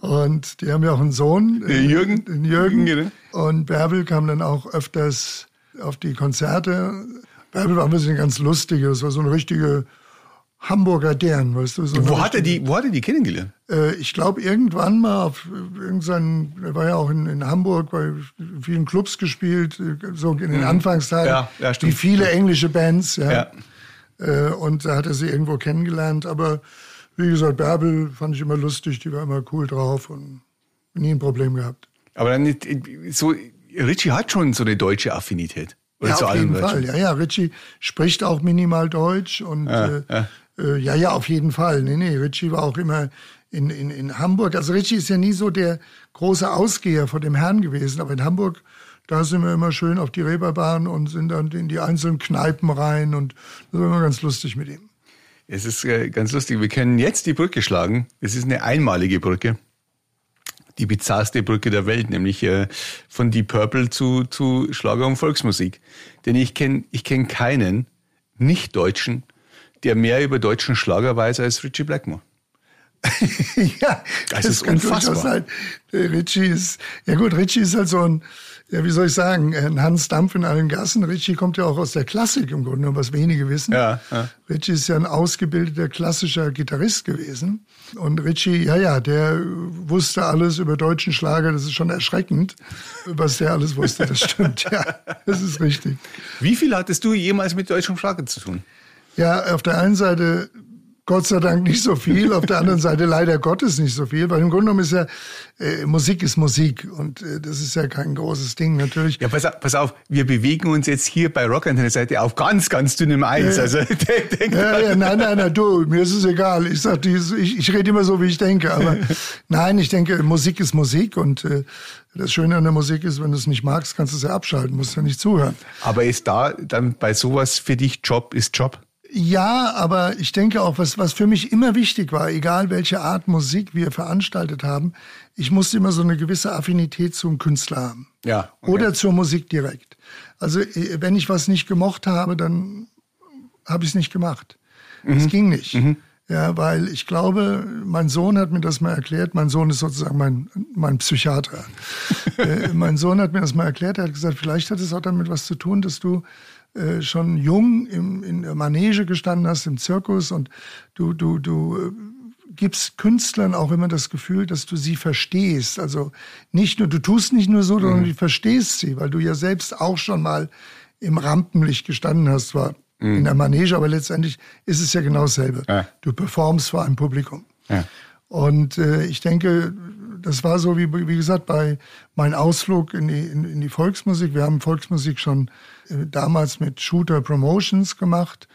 Und die haben ja auch einen Sohn. Den Jürgen. Den Jürgen. Genau. Und Bärbel kam dann auch öfters auf die Konzerte. Bärbel war ein bisschen ganz lustig. Das war so eine richtige Hamburger Dern, weißt du. So wo, hat er die, wo hat er die kennengelernt? Äh, ich glaube, irgendwann mal auf irgendeinen, er war ja auch in, in, Hamburg bei vielen Clubs gespielt, so in den mhm. Anfangstagen, ja, ja, wie viele englische Bands, ja. ja. Äh, und da hat er sie irgendwo kennengelernt. Aber wie gesagt, Bärbel fand ich immer lustig, die war immer cool drauf und nie ein Problem gehabt. Aber dann so, Richie hat schon so eine deutsche Affinität. Oder ja, auf jeden Fall. Ja, ja, Richie spricht auch minimal Deutsch und ja, äh, ja. Äh, ja, ja, auf jeden Fall. Nee, nee, Richie war auch immer in, in, in Hamburg. Also Richie ist ja nie so der große Ausgeher vor dem Herrn gewesen, aber in Hamburg, da sind wir immer schön auf die Reeperbahn und sind dann in die einzelnen Kneipen rein und das war immer ganz lustig mit ihm. Es ist äh, ganz lustig. Wir können jetzt die Brücke schlagen. Es ist eine einmalige Brücke. Die bizarrste Brücke der Welt, nämlich äh, von Deep Purple zu, zu Schlager und Volksmusik. Denn ich kenne ich kenn keinen Nicht-Deutschen, der mehr über deutschen Schlager weiß als Richie Blackmore. ja, das, das ist unfassbar. Sein. Richie ist, ja gut, Richie ist halt so ein, ja, wie soll ich sagen, ein Hans Dampf in allen Gassen. Richie kommt ja auch aus der Klassik im Grunde, was wenige wissen. Ja, ja. Richie ist ja ein ausgebildeter klassischer Gitarrist gewesen. Und Richie, ja, ja, der wusste alles über deutschen Schlager. Das ist schon erschreckend, was der alles wusste. Das stimmt, ja, das ist richtig. Wie viel hattest du jemals mit deutschem Schlager zu tun? Ja, auf der einen Seite Gott sei Dank nicht so viel, auf der anderen Seite leider Gottes nicht so viel, weil im Grunde genommen ist ja, äh, Musik ist Musik und äh, das ist ja kein großes Ding natürlich. Ja, pass auf, pass auf, wir bewegen uns jetzt hier bei Rock an der Seite auf ganz, ganz dünnem Eis. Ja, also, denk ja, ja, nein, nein, nein, du, mir ist es egal. Ich sag, ich, ich rede immer so, wie ich denke, aber nein, ich denke, Musik ist Musik und äh, das Schöne an der Musik ist, wenn du es nicht magst, kannst du es ja abschalten, musst ja nicht zuhören. Aber ist da dann bei sowas für dich Job ist Job? Ja, aber ich denke auch, was, was für mich immer wichtig war, egal welche Art Musik wir veranstaltet haben, ich musste immer so eine gewisse Affinität zum Künstler haben. Ja. Okay. Oder zur Musik direkt. Also, äh, wenn ich was nicht gemocht habe, dann habe ich es nicht gemacht. Es mhm. ging nicht. Mhm. Ja, weil ich glaube, mein Sohn hat mir das mal erklärt. Mein Sohn ist sozusagen mein, mein Psychiater. äh, mein Sohn hat mir das mal erklärt. Er hat gesagt, vielleicht hat es auch damit was zu tun, dass du äh, schon jung im, in der Manege gestanden hast, im Zirkus und du, du, du äh, gibst Künstlern auch immer das Gefühl, dass du sie verstehst. Also nicht nur, du tust nicht nur so, sondern mhm. du verstehst sie, weil du ja selbst auch schon mal im Rampenlicht gestanden hast, zwar mhm. in der Manege, aber letztendlich ist es ja genau dasselbe. Ja. Du performst vor einem Publikum. Ja. Und äh, ich denke, das war so, wie, wie gesagt, bei meinem Ausflug in die, in, in die Volksmusik. Wir haben Volksmusik schon äh, damals mit Shooter Promotions gemacht.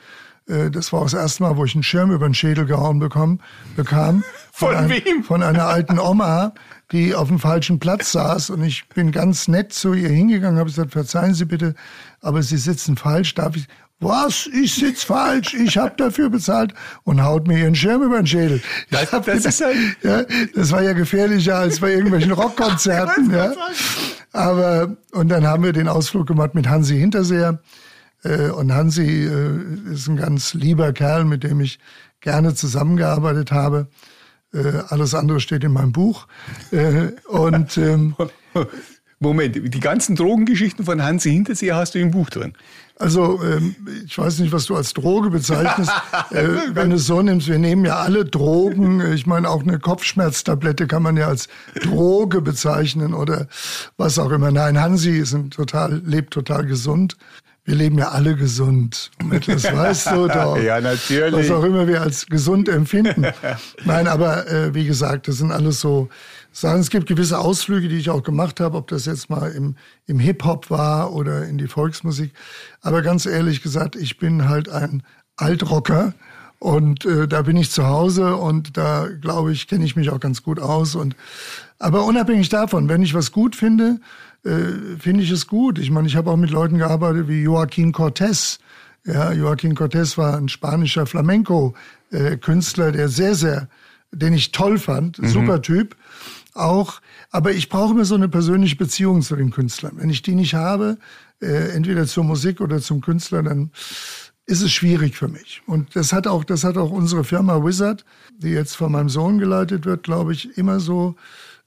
Äh, das war das erste Mal, wo ich einen Schirm über den Schädel gehauen bekommen, bekam. Von, von wem? Von einer alten Oma, die auf dem falschen Platz saß. Und ich bin ganz nett zu ihr hingegangen, habe gesagt, verzeihen Sie bitte, aber Sie sitzen falsch. Darf ich? Was? Ich sitz falsch, ich habe dafür bezahlt und haut mir ihren Schirm über den Schädel. Das, das, ist ein ja, das war ja gefährlicher als bei irgendwelchen Rockkonzerten. ja. Aber und dann haben wir den Ausflug gemacht mit Hansi Hinterseher. Äh, und Hansi äh, ist ein ganz lieber Kerl, mit dem ich gerne zusammengearbeitet habe. Äh, alles andere steht in meinem Buch. Und ähm, Moment, die ganzen Drogengeschichten von Hansi Hinterseher hast du im Buch drin. Also ähm, ich weiß nicht, was du als Droge bezeichnest. äh, wenn du es so nimmst, wir nehmen ja alle Drogen. Ich meine, auch eine Kopfschmerztablette kann man ja als Droge bezeichnen oder was auch immer. Nein, Hansi ist ein total, lebt total gesund. Wir leben ja alle gesund. Das weißt du doch. ja, natürlich. Was auch immer wir als gesund empfinden. Nein, aber äh, wie gesagt, das sind alles so sagen, es gibt gewisse Ausflüge, die ich auch gemacht habe, ob das jetzt mal im, im Hip-Hop war oder in die Volksmusik. Aber ganz ehrlich gesagt, ich bin halt ein Altrocker und äh, da bin ich zu Hause und da glaube ich, kenne ich mich auch ganz gut aus. Und aber unabhängig davon, wenn ich was gut finde, äh, finde ich es gut. Ich meine, ich habe auch mit Leuten gearbeitet wie Joaquin Cortés. Ja, Joaquin Cortés war ein spanischer Flamenco-Künstler, der sehr, sehr, den ich toll fand, mhm. super Typ auch, aber ich brauche immer so eine persönliche Beziehung zu den Künstlern. Wenn ich die nicht habe, äh, entweder zur Musik oder zum Künstler, dann ist es schwierig für mich. Und das hat auch, das hat auch unsere Firma Wizard, die jetzt von meinem Sohn geleitet wird, glaube ich, immer so.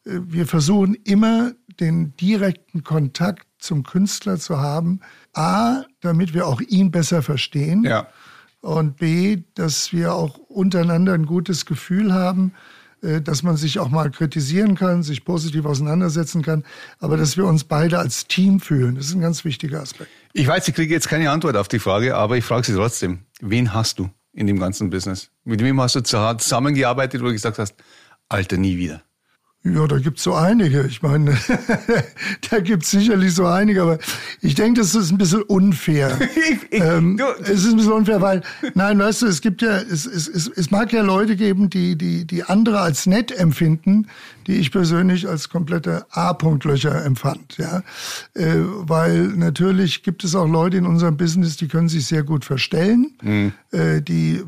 Äh, wir versuchen immer den direkten Kontakt zum Künstler zu haben. A, damit wir auch ihn besser verstehen. Ja. Und B, dass wir auch untereinander ein gutes Gefühl haben, äh, dass man sich auch mal kritisieren kann, sich positiv auseinandersetzen kann, aber dass wir uns beide als Team fühlen. Das ist ein ganz wichtiger Aspekt. Ich weiß, ich kriege jetzt keine Antwort auf die Frage, aber ich frage Sie trotzdem. Wen hast du in dem ganzen Business? Mit wem hast du zusammengearbeitet, wo du gesagt hast, Alter, nie wieder? Ja, da gibt's so einige. Ich meine, da gibt's sicherlich so einige, aber ich denke, das ist ein bisschen unfair. ähm, es ist ein bisschen unfair, weil, nein, weißt du, es gibt ja, es, es, es, es mag ja Leute geben, die, die, die andere als nett empfinden, die ich persönlich als komplette A-Punkt-Löcher empfand, ja. Äh, weil natürlich gibt es auch Leute in unserem Business, die können sich sehr gut verstellen, mhm. äh, die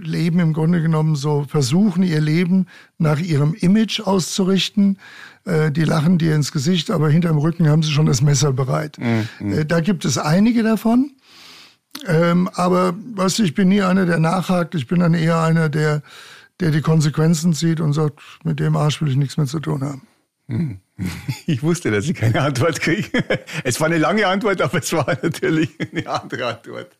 leben im Grunde genommen so, versuchen ihr Leben nach ihrem Image auszurichten. Äh, die lachen dir ins Gesicht, aber hinterm Rücken haben sie schon das Messer bereit. Mhm. Äh, da gibt es einige davon. Ähm, aber weißt du, ich bin nie einer, der nachhakt. Ich bin dann eher einer, der, der die Konsequenzen zieht und sagt, mit dem Arsch will ich nichts mehr zu tun haben. Mhm. Ich wusste, dass ich keine Antwort kriege. Es war eine lange Antwort, aber es war natürlich eine andere Antwort.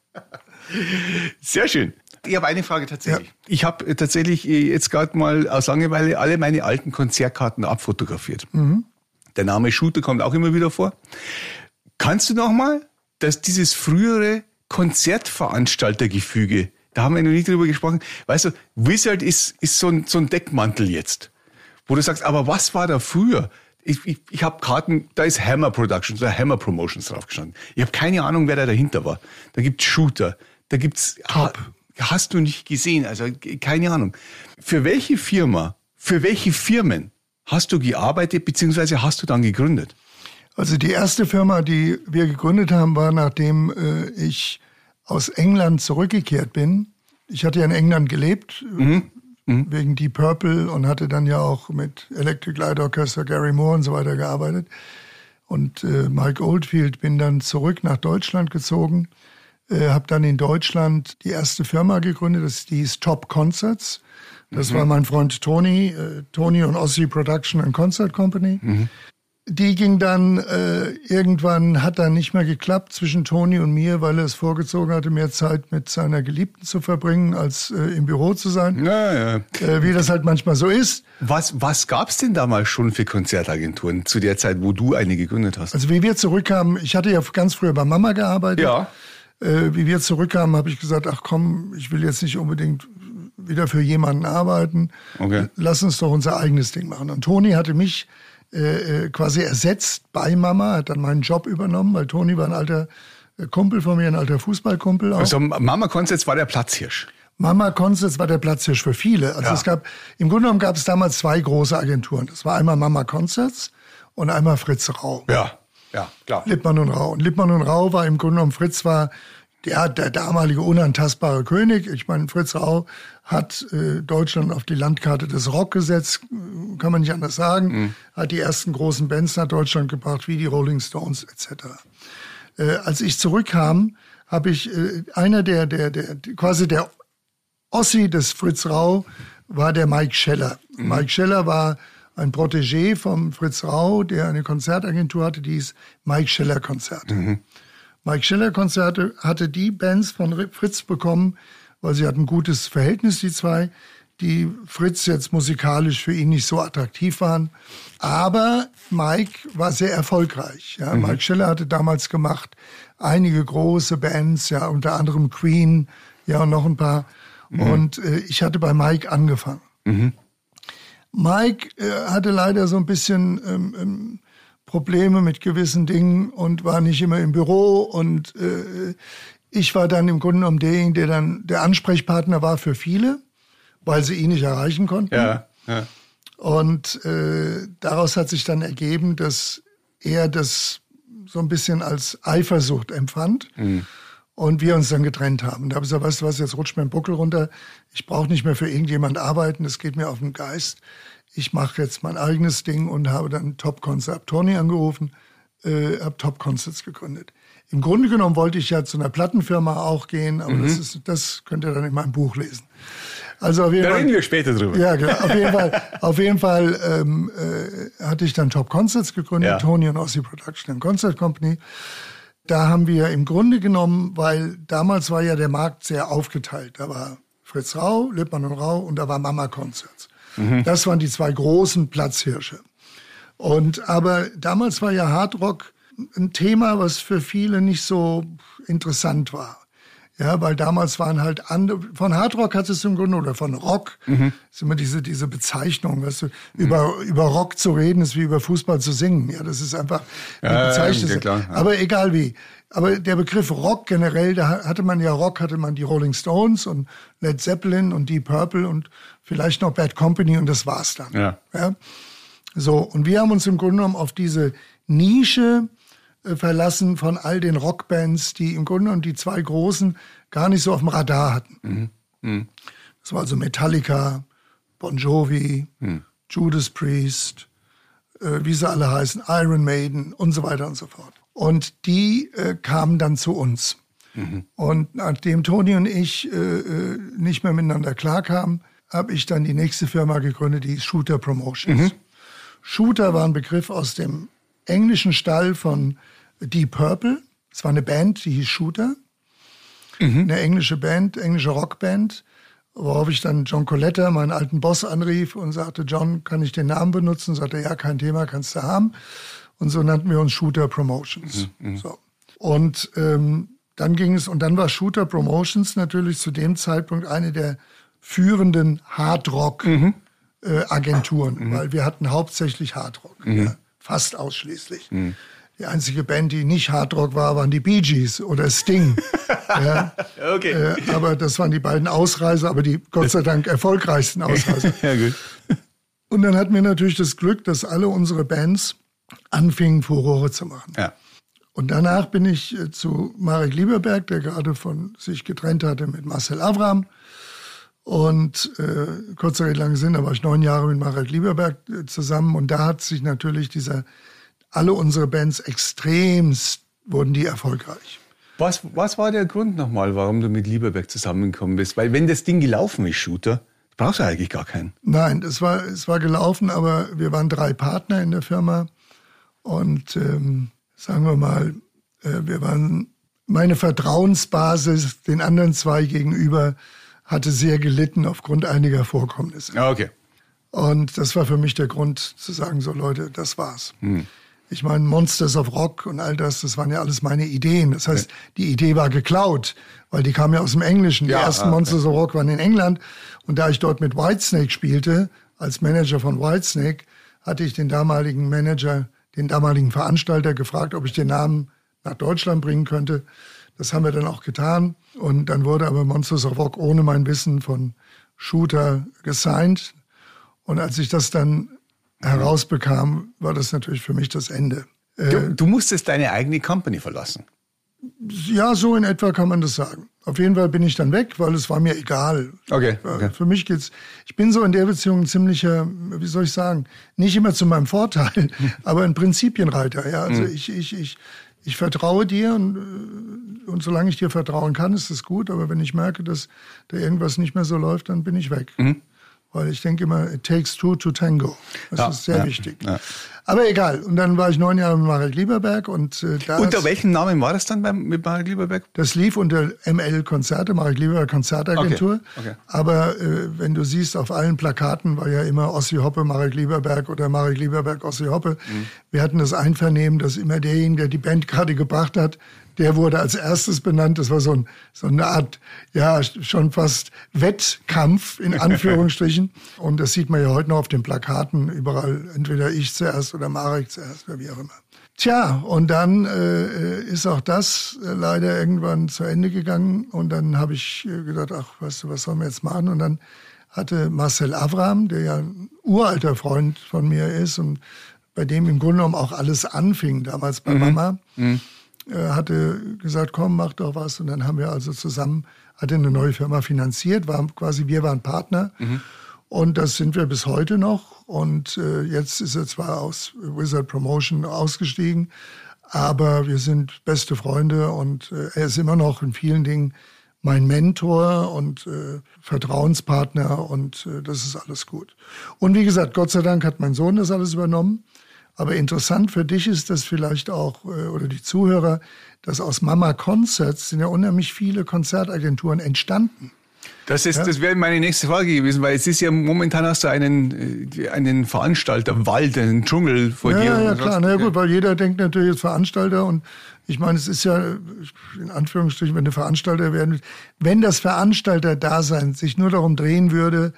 Sehr schön. Ich habe eine Frage tatsächlich. Ja. Ich habe äh, tatsächlich äh, jetzt gerade mal aus Langeweile alle meine alten Konzertkarten abfotografiert. Mhm. Der Name Shooter kommt auch immer wieder vor. Kannst du noch mal, dass dieses frühere Konzertveranstaltergefüge, da haben wir noch nicht drüber gesprochen, weißt du, Wizard ist, ist so, ein, so ein Deckmantel jetzt, wo du sagst, aber was war da früher? Ich, ich, ich habe Karten, da ist Hammer Productions oder Hammer Promotions draufgestanden. Ich habe keine Ahnung, wer da dahinter war. Da gibt's Shooter, da gibt's Top hast du nicht gesehen. Also keine Ahnung. Für welche Firma, für welche Firmen hast du gearbeitet beziehungsweise hast du dann gegründet? Also die erste Firma, die wir gegründet haben, war nachdem äh, ich aus England zurückgekehrt bin. Ich hatte ja in England gelebt, mhm. Mhm. wegen Deep Purple und hatte dann ja auch mit Electric Light Orchestra, Gary Moore und so weiter gearbeitet. Und äh, Mike Oldfield bin dann zurück nach Deutschland gezogen äh, habe dann in Deutschland die erste Firma gegründet, das hieß Top Concerts. Das mhm. war mein Freund Tony, äh, Tony und Ossi Production and Concert Company. Mhm. Die ging dann äh, irgendwann, hat dann nicht mehr geklappt zwischen Tony und mir, weil er es vorgezogen hatte, mehr Zeit mit seiner Geliebten zu verbringen, als äh, im Büro zu sein. Ja, ja. Äh, wie das halt manchmal so ist. Was, was gab es denn damals schon für Konzertagenturen zu der Zeit, wo du eine gegründet hast? Also wie wir zurückkamen, ich hatte ja ganz früher bei Mama gearbeitet. Ja äh, wie wir zurückkamen, habe ich gesagt, ach komm, ich will jetzt nicht unbedingt wieder für jemanden arbeiten. Okay. Lass uns doch unser eigenes Ding machen. Und Toni hatte mich äh, äh, quasi ersetzt bei Mama, hat dann meinen Job übernommen, weil Toni war ein alter äh, Kumpel von mir, ein alter Fußballkumpel. Auch. Also Mama Konzerts war der Platzhirsch. Mama Konzerts war der Platzhirsch für viele. Also ja. es gab, im Grunde genommen gab es damals zwei große Agenturen. Das war einmal Mama Konzerts und einmal Fritz Rau. Ja. Ja, klar. Lippmann und Rau. Und Lippmann und Rau war im Grunde genommen, Fritz war der, der damalige unantastbare König. Ich meine, Fritz Rau hat äh, Deutschland auf die Landkarte des Rock gesetzt, kann man nicht anders sagen. Mhm. Hat die ersten großen Bands nach Deutschland gebracht, wie die Rolling Stones etc. Äh, als ich zurückkam, habe ich äh, einer der, der, der, quasi der Ossi des Fritz Rau war der Mike Scheller. Mhm. Mike Scheller war ein Protégé vom Fritz Rau, der eine Konzertagentur hatte, die hieß Mike Scheller Konzerte. Mhm. Mike Scheller Konzerte hatte die Bands von Fritz bekommen, weil sie hatten ein gutes Verhältnis, die zwei, die Fritz jetzt musikalisch für ihn nicht so attraktiv waren. Aber Mike war sehr erfolgreich. Ja. Mhm. Mike Scheller hatte damals gemacht einige große Bands, ja, unter anderem Queen, ja, und noch ein paar. Mhm. Und äh, ich hatte bei Mike angefangen. Mhm. Mike äh, hatte leider so ein bisschen ähm, ähm, Probleme mit gewissen Dingen und war nicht immer im Büro und äh, ich war dann im Grunde genommen derjenige, der dann der Ansprechpartner war für viele, weil sie ihn nicht erreichen konnten. Ja, ja. Und äh, daraus hat sich dann ergeben, dass er das so ein bisschen als Eifersucht empfand. Mhm. Und wir uns dann getrennt haben. Da habe ich gesagt, weißt du was, jetzt rutscht mein Buckel runter. Ich brauche nicht mehr für irgendjemand arbeiten, das geht mir auf den Geist. Ich mache jetzt mein eigenes Ding und habe dann Top Concert Tony angerufen, äh, habe Top Concerts gegründet. Im Grunde genommen wollte ich ja zu einer Plattenfirma auch gehen, aber mhm. das, ist, das könnt ihr dann in meinem Buch lesen. Also auf jeden da Fall, reden wir später drüber. Ja, klar. Auf jeden Fall, auf jeden Fall ähm, äh, hatte ich dann Top Concerts gegründet, ja. Tony und Ossi Production and Concert Company. Da haben wir im Grunde genommen, weil damals war ja der Markt sehr aufgeteilt. Da war Fritz Rau, Lippmann und Rau und da war Mama Concerts. Mhm. Das waren die zwei großen Platzhirsche. Und aber damals war ja Hardrock ein Thema, was für viele nicht so interessant war. Ja, weil damals waren halt andere, von Hardrock hat es im Grunde, oder von Rock, mhm. ist immer diese, diese Bezeichnung, weißt du, mhm. über, über Rock zu reden ist wie über Fußball zu singen. Ja, das ist einfach, ja, Bezeichnung. Ja, klar, ja. Aber egal wie. Aber der Begriff Rock generell, da hatte man ja Rock, hatte man die Rolling Stones und Led Zeppelin und Deep Purple und vielleicht noch Bad Company und das war's dann. Ja. ja? So, und wir haben uns im Grunde genommen auf diese Nische verlassen von all den Rockbands, die im Grunde genommen die zwei großen gar nicht so auf dem Radar hatten. Mhm. Mhm. Das war also Metallica, Bon Jovi, mhm. Judas Priest, äh, wie sie alle heißen, Iron Maiden und so weiter und so fort. Und die äh, kamen dann zu uns. Mhm. Und nachdem Toni und ich äh, äh nicht mehr miteinander klarkamen, habe ich dann die nächste Firma gegründet, die Shooter Promotions. Mhm. Shooter war ein Begriff aus dem englischen Stall von Deep Purple. Es war eine Band, die hieß Shooter. Mhm. Eine englische Band, englische Rockband. Worauf ich dann John Coletta, meinen alten Boss, anrief und sagte, John, kann ich den Namen benutzen? Sagte, ja, kein Thema, kannst du haben. Und so nannten wir uns Shooter Promotions. Mhm. mhm. So. Und ähm, dann ging es, und dann war Shooter Promotions natürlich zu dem Zeitpunkt eine der führenden Hardrock-Agenturen, mhm. äh, mhm. weil wir hatten hauptsächlich Hardrock, mhm. ja, fast ausschließlich. Mhm. Die einzige Band, die nicht Hardrock war, waren die Bee Gees oder Sting. ja. okay. Äh, aber das waren die beiden Ausreiser, aber die Gott sei Dank erfolgreichsten Ausreiser. ja, gut. Und dann hatten wir natürlich das Glück, dass alle unsere Bands anfingen, Furore zu machen. Ja. Und danach bin ich äh, zu Marek Lieberberg, der gerade von sich getrennt hatte mit Marcel Avram. Und äh, kurzer Rede, lange Sinn, da war ich neun Jahre mit Marek Lieberberg äh, zusammen. Und da hat sich natürlich dieser, alle unsere Bands extremst, wurden die erfolgreich. Was, was war der Grund nochmal, warum du mit Lieberberg zusammengekommen bist? Weil wenn das Ding gelaufen ist, Shooter, brauchst du eigentlich gar keinen. Nein, es war, es war gelaufen, aber wir waren drei Partner in der Firma. Und ähm, sagen wir mal, äh, wir waren, meine Vertrauensbasis den anderen zwei gegenüber hatte sehr gelitten aufgrund einiger Vorkommnisse. Ja, okay. Und das war für mich der Grund zu sagen, so Leute, das war's. Hm. Ich meine, Monsters of Rock und all das, das waren ja alles meine Ideen. Das heißt, die Idee war geklaut, weil die kam ja aus dem Englischen. Die ja, ersten ah, Monsters of Rock waren in England. Und da ich dort mit Whitesnake spielte, als Manager von Whitesnake, hatte ich den damaligen Manager den damaligen Veranstalter gefragt, ob ich den Namen nach Deutschland bringen könnte. Das haben wir dann auch getan. Und dann wurde aber Monsters of Rock ohne mein Wissen von Shooter gesigned. Und als ich das dann herausbekam, war das natürlich für mich das Ende. Du, äh, du musstest deine eigene Company verlassen. Ja, so in etwa kann man das sagen. Auf jeden Fall bin ich dann weg, weil es war mir egal. Okay, okay. Für mich geht's. Ich bin so in der Beziehung ein ziemlicher, wie soll ich sagen, nicht immer zu meinem Vorteil, aber ein Prinzipienreiter. Ja, also mhm. ich, ich, ich, ich vertraue dir und, äh, und solange ich dir vertrauen kann, ist es gut. Aber wenn ich merke, dass da irgendwas nicht mehr so läuft, dann bin ich weg. Mhm. Weil ich denke immer, it takes two to tango. Das ja, ist sehr ja, wichtig. Ja. Aber egal. Und dann war ich neun Jahre mit Marek Lieberberg. Und, äh, da unter welchem Namen war das dann beim, mit Marek Lieberberg? Das lief unter ML Konzerte, Marek Lieberberg Konzertagentur. Okay, okay. Aber äh, wenn du siehst, auf allen Plakaten war ja immer Ossi Hoppe, Marek Lieberberg oder Marek Lieberberg, Ossi Hoppe. Mhm. Wir hatten das Einvernehmen, dass immer derjenige, der die Band gerade gebracht hat, der wurde als erstes benannt. Das war so, ein, so eine Art, ja, schon fast Wettkampf in Anführungsstrichen. Und das sieht man ja heute noch auf den Plakaten überall, entweder ich zuerst oder Marek zuerst oder wie auch immer. Tja, und dann äh, ist auch das äh, leider irgendwann zu Ende gegangen. Und dann habe ich äh, gedacht, ach, weißt du, was sollen wir jetzt machen? Und dann hatte Marcel Avram, der ja ein uralter Freund von mir ist und bei dem im Grunde genommen auch alles anfing, damals bei mhm. Mama, mhm. Äh, hatte gesagt, komm, mach doch was. Und dann haben wir also zusammen, hatte eine neue Firma finanziert, war quasi, wir waren Partner. Mhm. Und das sind wir bis heute noch. Und äh, jetzt ist er zwar aus Wizard Promotion ausgestiegen, aber wir sind beste Freunde und äh, er ist immer noch in vielen Dingen mein Mentor und äh, Vertrauenspartner und äh, das ist alles gut. Und wie gesagt, Gott sei Dank hat mein Sohn das alles übernommen. Aber interessant für dich ist das vielleicht auch, äh, oder die Zuhörer, dass aus Mama Concerts sind ja unheimlich viele Konzertagenturen entstanden. Das, ist, ja. das wäre meine nächste Frage gewesen, weil es ist ja momentan hast du einen, äh, einen Veranstalter, Wald, einen Dschungel vor ja, dir. Ja, ja, klar. Na ja, gut, weil jeder denkt natürlich als Veranstalter und ich meine, es ist ja in Anführungsstrichen, wenn du Veranstalter werden willst, wenn das Veranstalter-Dasein sich nur darum drehen würde,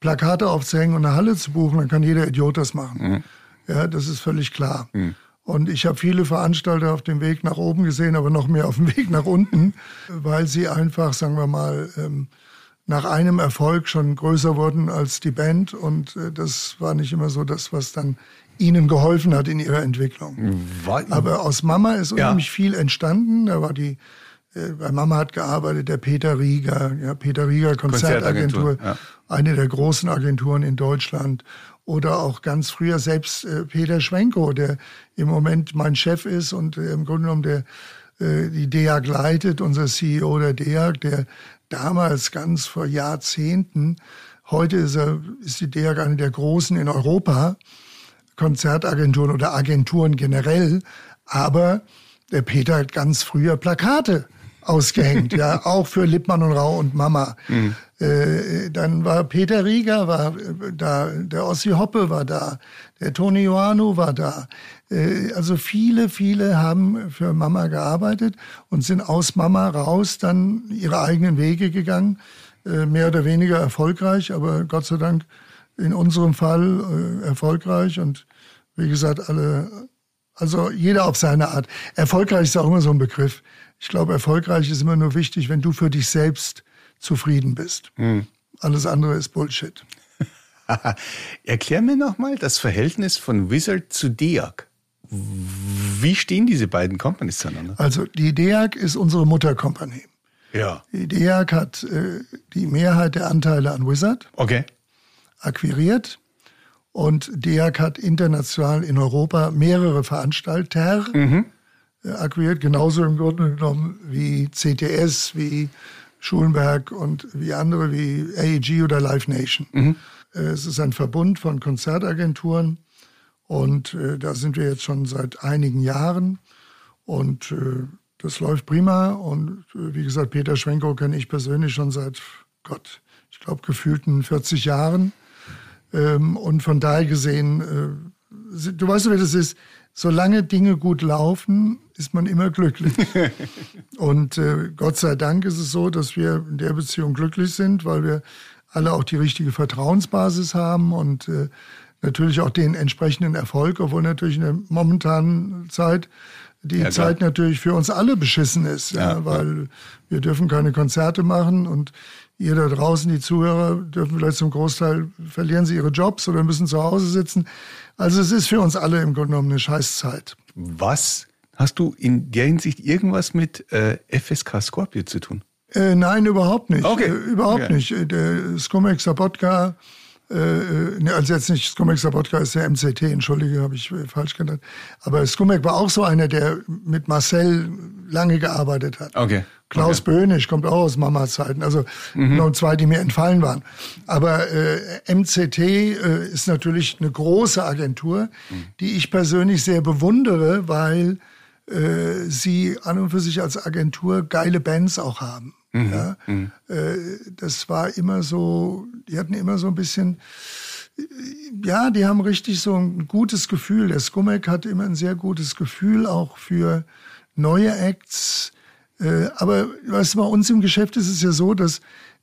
Plakate aufzuhängen und eine Halle zu buchen, dann kann jeder Idiot das machen. Mhm. Ja, das ist völlig klar. Mhm. Und ich habe viele Veranstalter auf dem Weg nach oben gesehen, aber noch mehr auf dem Weg nach unten, weil sie einfach, sagen wir mal, ähm, nach einem Erfolg schon größer wurden als die Band. Und äh, das war nicht immer so das, was dann ihnen geholfen hat in ihrer Entwicklung. War, aber aus Mama ist unheimlich ja. viel entstanden. Da war die, äh, bei Mama hat gearbeitet der Peter Rieger, ja, Peter Rieger Konzertagentur, Konzertagentur ja. eine der großen Agenturen in Deutschland oder auch ganz früher selbst äh, Peter Schwenko, der im Moment mein Chef ist und äh, im Grunde genommen der äh, die DEAG leitet, unser CEO der DEAG, der damals ganz vor Jahrzehnten, heute ist, er, ist die DEAG eine der großen in Europa, Konzertagenturen oder Agenturen generell, aber der Peter hat ganz früher Plakate ausgehängt, ja, auch für Lippmann und Rau und Mama. Mhm. Äh, dann war Peter Rieger war äh, da, der Ossi Hoppe war da, der Toni Johannu war da. Äh, also viele, viele haben für Mama gearbeitet und sind aus Mama raus dann ihre eigenen Wege gegangen, äh, mehr oder weniger erfolgreich, aber Gott sei Dank in unserem Fall äh, erfolgreich und wie gesagt, alle, also jeder auf seine Art. Erfolgreich ist auch immer so ein Begriff. Ich glaube, erfolgreich ist immer nur wichtig, wenn du für dich selbst zufrieden bist. Mhm. Alles andere ist Bullshit. Erklär mir nochmal das Verhältnis von Wizard zu DEAG. Wie stehen diese beiden Companies zueinander? Also die DEAG ist unsere Mutterkompanie. Ja. Die DEAG hat äh, die Mehrheit der Anteile an Wizard okay. akquiriert und DEAG hat international in Europa mehrere Veranstalter mhm. Äh, akquiriert, genauso im Grunde genommen wie CTS, wie Schulenberg und wie andere wie AEG oder Live Nation. Mhm. Äh, es ist ein Verbund von Konzertagenturen und äh, da sind wir jetzt schon seit einigen Jahren und äh, das läuft prima und äh, wie gesagt, Peter Schwenko kenne ich persönlich schon seit Gott, ich glaube gefühlten 40 Jahren ähm, und von daher gesehen, du weißt, wie das ist, solange Dinge gut laufen, ist man immer glücklich. und äh, Gott sei Dank ist es so, dass wir in der Beziehung glücklich sind, weil wir alle auch die richtige Vertrauensbasis haben und äh, natürlich auch den entsprechenden Erfolg, obwohl natürlich in der momentanen Zeit die ja, Zeit natürlich für uns alle beschissen ist, ja, ja weil wir dürfen keine Konzerte machen und ihr da draußen, die Zuhörer, dürfen vielleicht zum Großteil verlieren sie ihre Jobs oder müssen zu Hause sitzen. Also es ist für uns alle im Grunde genommen eine Scheißzeit. Was hast du in der Hinsicht irgendwas mit äh, FSK Scorpio zu tun? Äh, nein, überhaupt nicht. Okay. Äh, überhaupt okay. nicht. Äh, der Skumex Sabotka, äh, äh, ne, also jetzt nicht Skumex Sabotka ist der MCT, entschuldige, habe ich äh, falsch genannt. Aber Skumek war auch so einer, der mit Marcel lange gearbeitet hat. Okay. Klaus okay. Böhnisch kommt auch aus Mamas Zeiten. Also mhm. noch zwei, die mir entfallen waren. Aber äh, MCT äh, ist natürlich eine große Agentur, mhm. die ich persönlich sehr bewundere, weil äh, sie an und für sich als Agentur geile Bands auch haben. Mhm. Ja? Mhm. Äh, das war immer so, die hatten immer so ein bisschen, ja, die haben richtig so ein gutes Gefühl. Der Skumek hat immer ein sehr gutes Gefühl auch für neue Acts. Äh, aber weißt du, bei uns im Geschäft ist es ja so, dass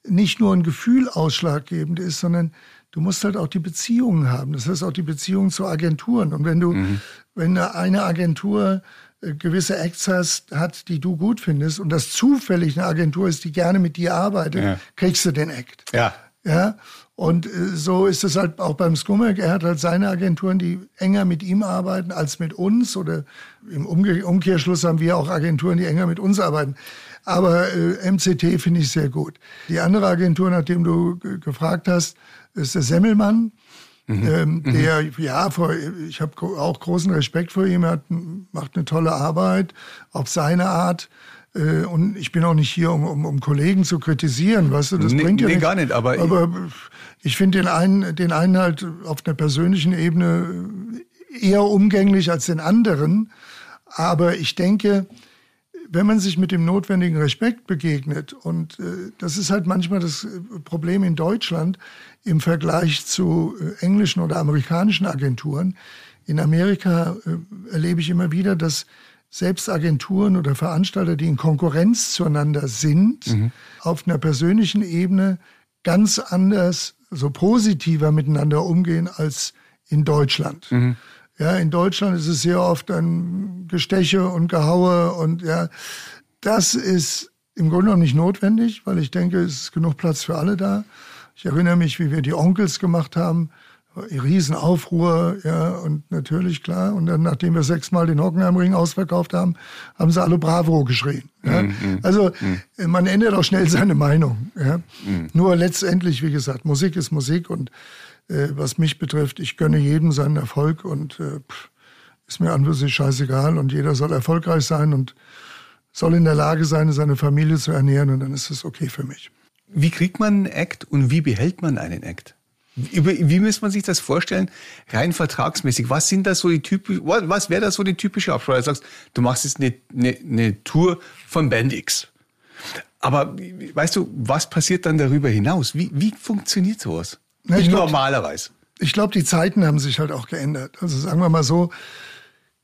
nicht nur ein Gefühl ausschlaggebend ist, sondern du musst halt auch die Beziehungen haben. Das heißt auch die Beziehungen zu Agenturen. Und wenn du, mhm. wenn eine Agentur gewisse Acts hast, hat, die du gut findest und das zufällig eine Agentur ist, die gerne mit dir arbeitet, ja. kriegst du den Act. Ja. Ja. Und äh, so ist es halt auch beim Skummerk. Er hat halt seine Agenturen, die enger mit ihm arbeiten als mit uns. Oder im Umkehrschluss haben wir auch Agenturen, die enger mit uns arbeiten. Aber äh, MCT finde ich sehr gut. Die andere Agentur, nach dem du gefragt hast, ist der Semmelmann. Mhm. Ähm, mhm. der, ja, vor, ich habe auch großen Respekt vor ihm. Er hat, macht eine tolle Arbeit auf seine Art. Äh, und ich bin auch nicht hier, um, um, um Kollegen zu kritisieren, weißt du, das nee, bringt ja nee, nichts. gar nicht, aber... Aber ich finde den einen, den einen halt auf einer persönlichen Ebene eher umgänglich als den anderen. Aber ich denke, wenn man sich mit dem notwendigen Respekt begegnet, und äh, das ist halt manchmal das äh, Problem in Deutschland im Vergleich zu äh, englischen oder amerikanischen Agenturen. In Amerika äh, erlebe ich immer wieder, dass selbst Agenturen oder Veranstalter, die in Konkurrenz zueinander sind, mhm. auf einer persönlichen Ebene ganz anders, so positiver miteinander umgehen als in Deutschland. Mhm. Ja, in Deutschland ist es sehr oft ein Gesteche und Gehaue und ja, das ist im Grunde genommen nicht notwendig, weil ich denke, es ist genug Platz für alle da. Ich erinnere mich, wie wir die Onkels gemacht haben. Riesenaufruhr, ja, und natürlich, klar. Und dann, nachdem wir sechsmal den Hockenheimring ausverkauft haben, haben sie alle Bravo geschrien. Ja. Mm, mm, also, mm. man ändert auch schnell seine Meinung. Ja. Mm. Nur letztendlich, wie gesagt, Musik ist Musik und äh, was mich betrifft, ich gönne jedem seinen Erfolg und äh, ist mir an für sich scheißegal und jeder soll erfolgreich sein und soll in der Lage sein, seine Familie zu ernähren und dann ist es okay für mich. Wie kriegt man einen Act und wie behält man einen Act? Wie, muss man sich das vorstellen, rein vertragsmäßig? Was sind da so die typisch, was wäre da so die typische Absprache? Du sagst, du machst jetzt eine, eine, eine Tour von Band X. Aber weißt du, was passiert dann darüber hinaus? Wie, wie funktioniert sowas? Na, ich glaub, normalerweise. Ich glaube, die Zeiten haben sich halt auch geändert. Also sagen wir mal so,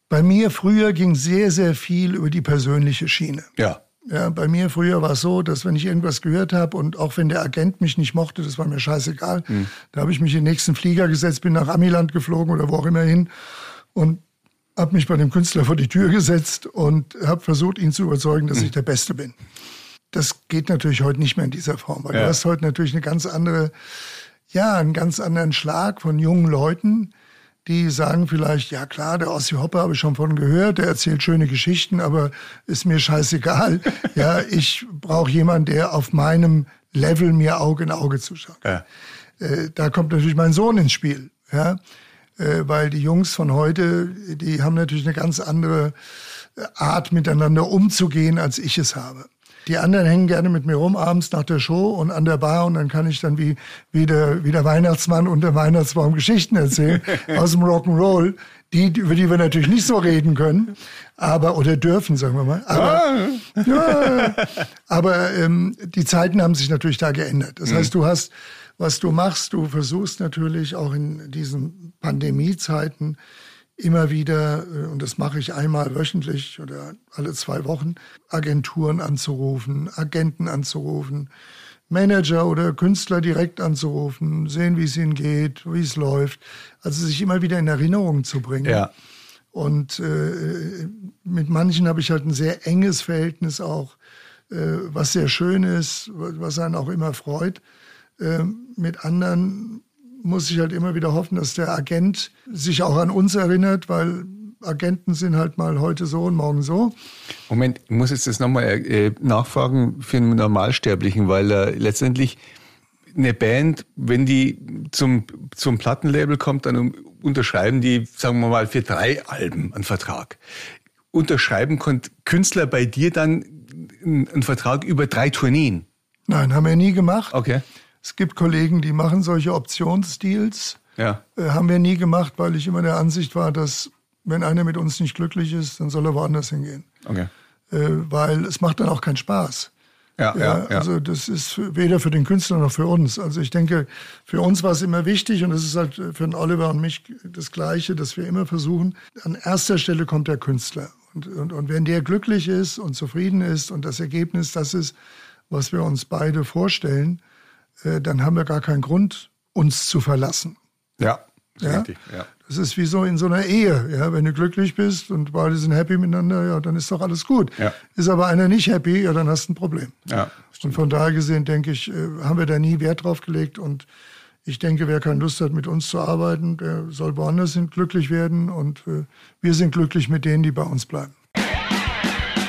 bei mir früher ging sehr, sehr viel über die persönliche Schiene. Ja. Ja, bei mir früher war es so, dass wenn ich irgendwas gehört habe und auch wenn der Agent mich nicht mochte, das war mir scheißegal, mhm. da habe ich mich in den nächsten Flieger gesetzt, bin nach Amiland geflogen oder wo auch immer hin und habe mich bei dem Künstler vor die Tür gesetzt und habe versucht, ihn zu überzeugen, dass mhm. ich der Beste bin. Das geht natürlich heute nicht mehr in dieser Form, weil ja. du hast heute natürlich eine ganz andere, ja, einen ganz anderen Schlag von jungen Leuten, die sagen vielleicht, ja klar, der Ossi Hopper habe ich schon von gehört, der erzählt schöne Geschichten, aber ist mir scheißegal. ja, ich brauche jemanden, der auf meinem Level mir Auge in Auge zuschaut. Ja. Äh, da kommt natürlich mein Sohn ins Spiel, ja, äh, weil die Jungs von heute, die haben natürlich eine ganz andere Art miteinander umzugehen, als ich es habe. Die anderen hängen gerne mit mir rum abends nach der Show und an der Bar und dann kann ich dann wie, wie, der, wie der Weihnachtsmann und der Weihnachtsbaum Geschichten erzählen aus dem Rock'n'Roll, die, über die wir natürlich nicht so reden können, aber oder dürfen, sagen wir mal. Aber, ah. ja, aber ähm, die Zeiten haben sich natürlich da geändert. Das mhm. heißt, du hast, was du machst, du versuchst natürlich auch in diesen Pandemiezeiten immer wieder, äh, und das mache ich einmal wöchentlich oder alle zwei Wochen, Agenturen anzurufen, Agenten anzurufen, Manager oder Künstler direkt anzurufen, sehen, wie es ihnen geht, wie es läuft. Also sich immer wieder in Erinnerung zu bringen. Ja. Und äh, mit manchen habe ich halt ein sehr enges Verhältnis auch, äh, was sehr schön ist, was einen auch immer freut. Äh, mit anderen muss ich halt immer wieder hoffen, dass der Agent sich auch an uns erinnert, weil Agenten sind halt mal heute so und morgen so. Moment, ich muss jetzt das nochmal äh, nachfragen für einen Normalsterblichen, weil äh, letztendlich eine Band, wenn die zum, zum Plattenlabel kommt, dann unterschreiben die, sagen wir mal, für drei Alben einen Vertrag. Unterschreiben konnte Künstler bei dir dann einen Vertrag über drei Tourneen? Nein, haben wir nie gemacht. Okay. Es gibt Kollegen, die machen solche Optionsdeals. Ja. Äh, haben wir nie gemacht, weil ich immer der Ansicht war, dass wenn einer mit uns nicht glücklich ist, dann soll er woanders hingehen. Okay. Äh, weil es macht dann auch keinen Spaß. Ja, ja, ja, Also das ist weder für den Künstler noch für uns. Also ich denke, für uns war es immer wichtig und es ist halt für den Oliver und mich das Gleiche, dass wir immer versuchen, an erster Stelle kommt der Künstler. Und, und, und wenn der glücklich ist und zufrieden ist und das Ergebnis das ist, was wir uns beide vorstellen, äh, dann haben wir gar keinen Grund, uns zu verlassen. Ja, ja? Richtig, ja. Das ist wie so in so einer Ehe. Ja? Wenn du glücklich bist und beide sind happy miteinander, ja, dann ist doch alles gut. Ja. Ist aber einer nicht happy, ja, dann hast du ein Problem. Ja, und von daher gesehen, denke ich, äh, haben wir da nie Wert drauf gelegt. Und ich denke, wer keine Lust hat, mit uns zu arbeiten, der soll woanders hin glücklich werden. Und äh, wir sind glücklich mit denen, die bei uns bleiben.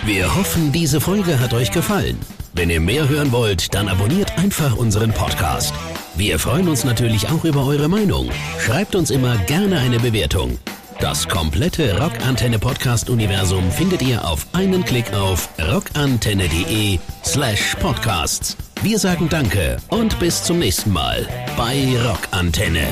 Wir hoffen, diese Folge hat euch gefallen. Wenn ihr mehr hören wollt, dann abonniert einfach unseren Podcast. Wir freuen uns natürlich auch über eure Meinung. Schreibt uns immer gerne eine Bewertung. Das komplette Rockantenne Podcast Universum findet ihr auf einen Klick auf rockantenne.de slash podcasts. Wir sagen Danke und bis zum nächsten Mal bei Rockantenne.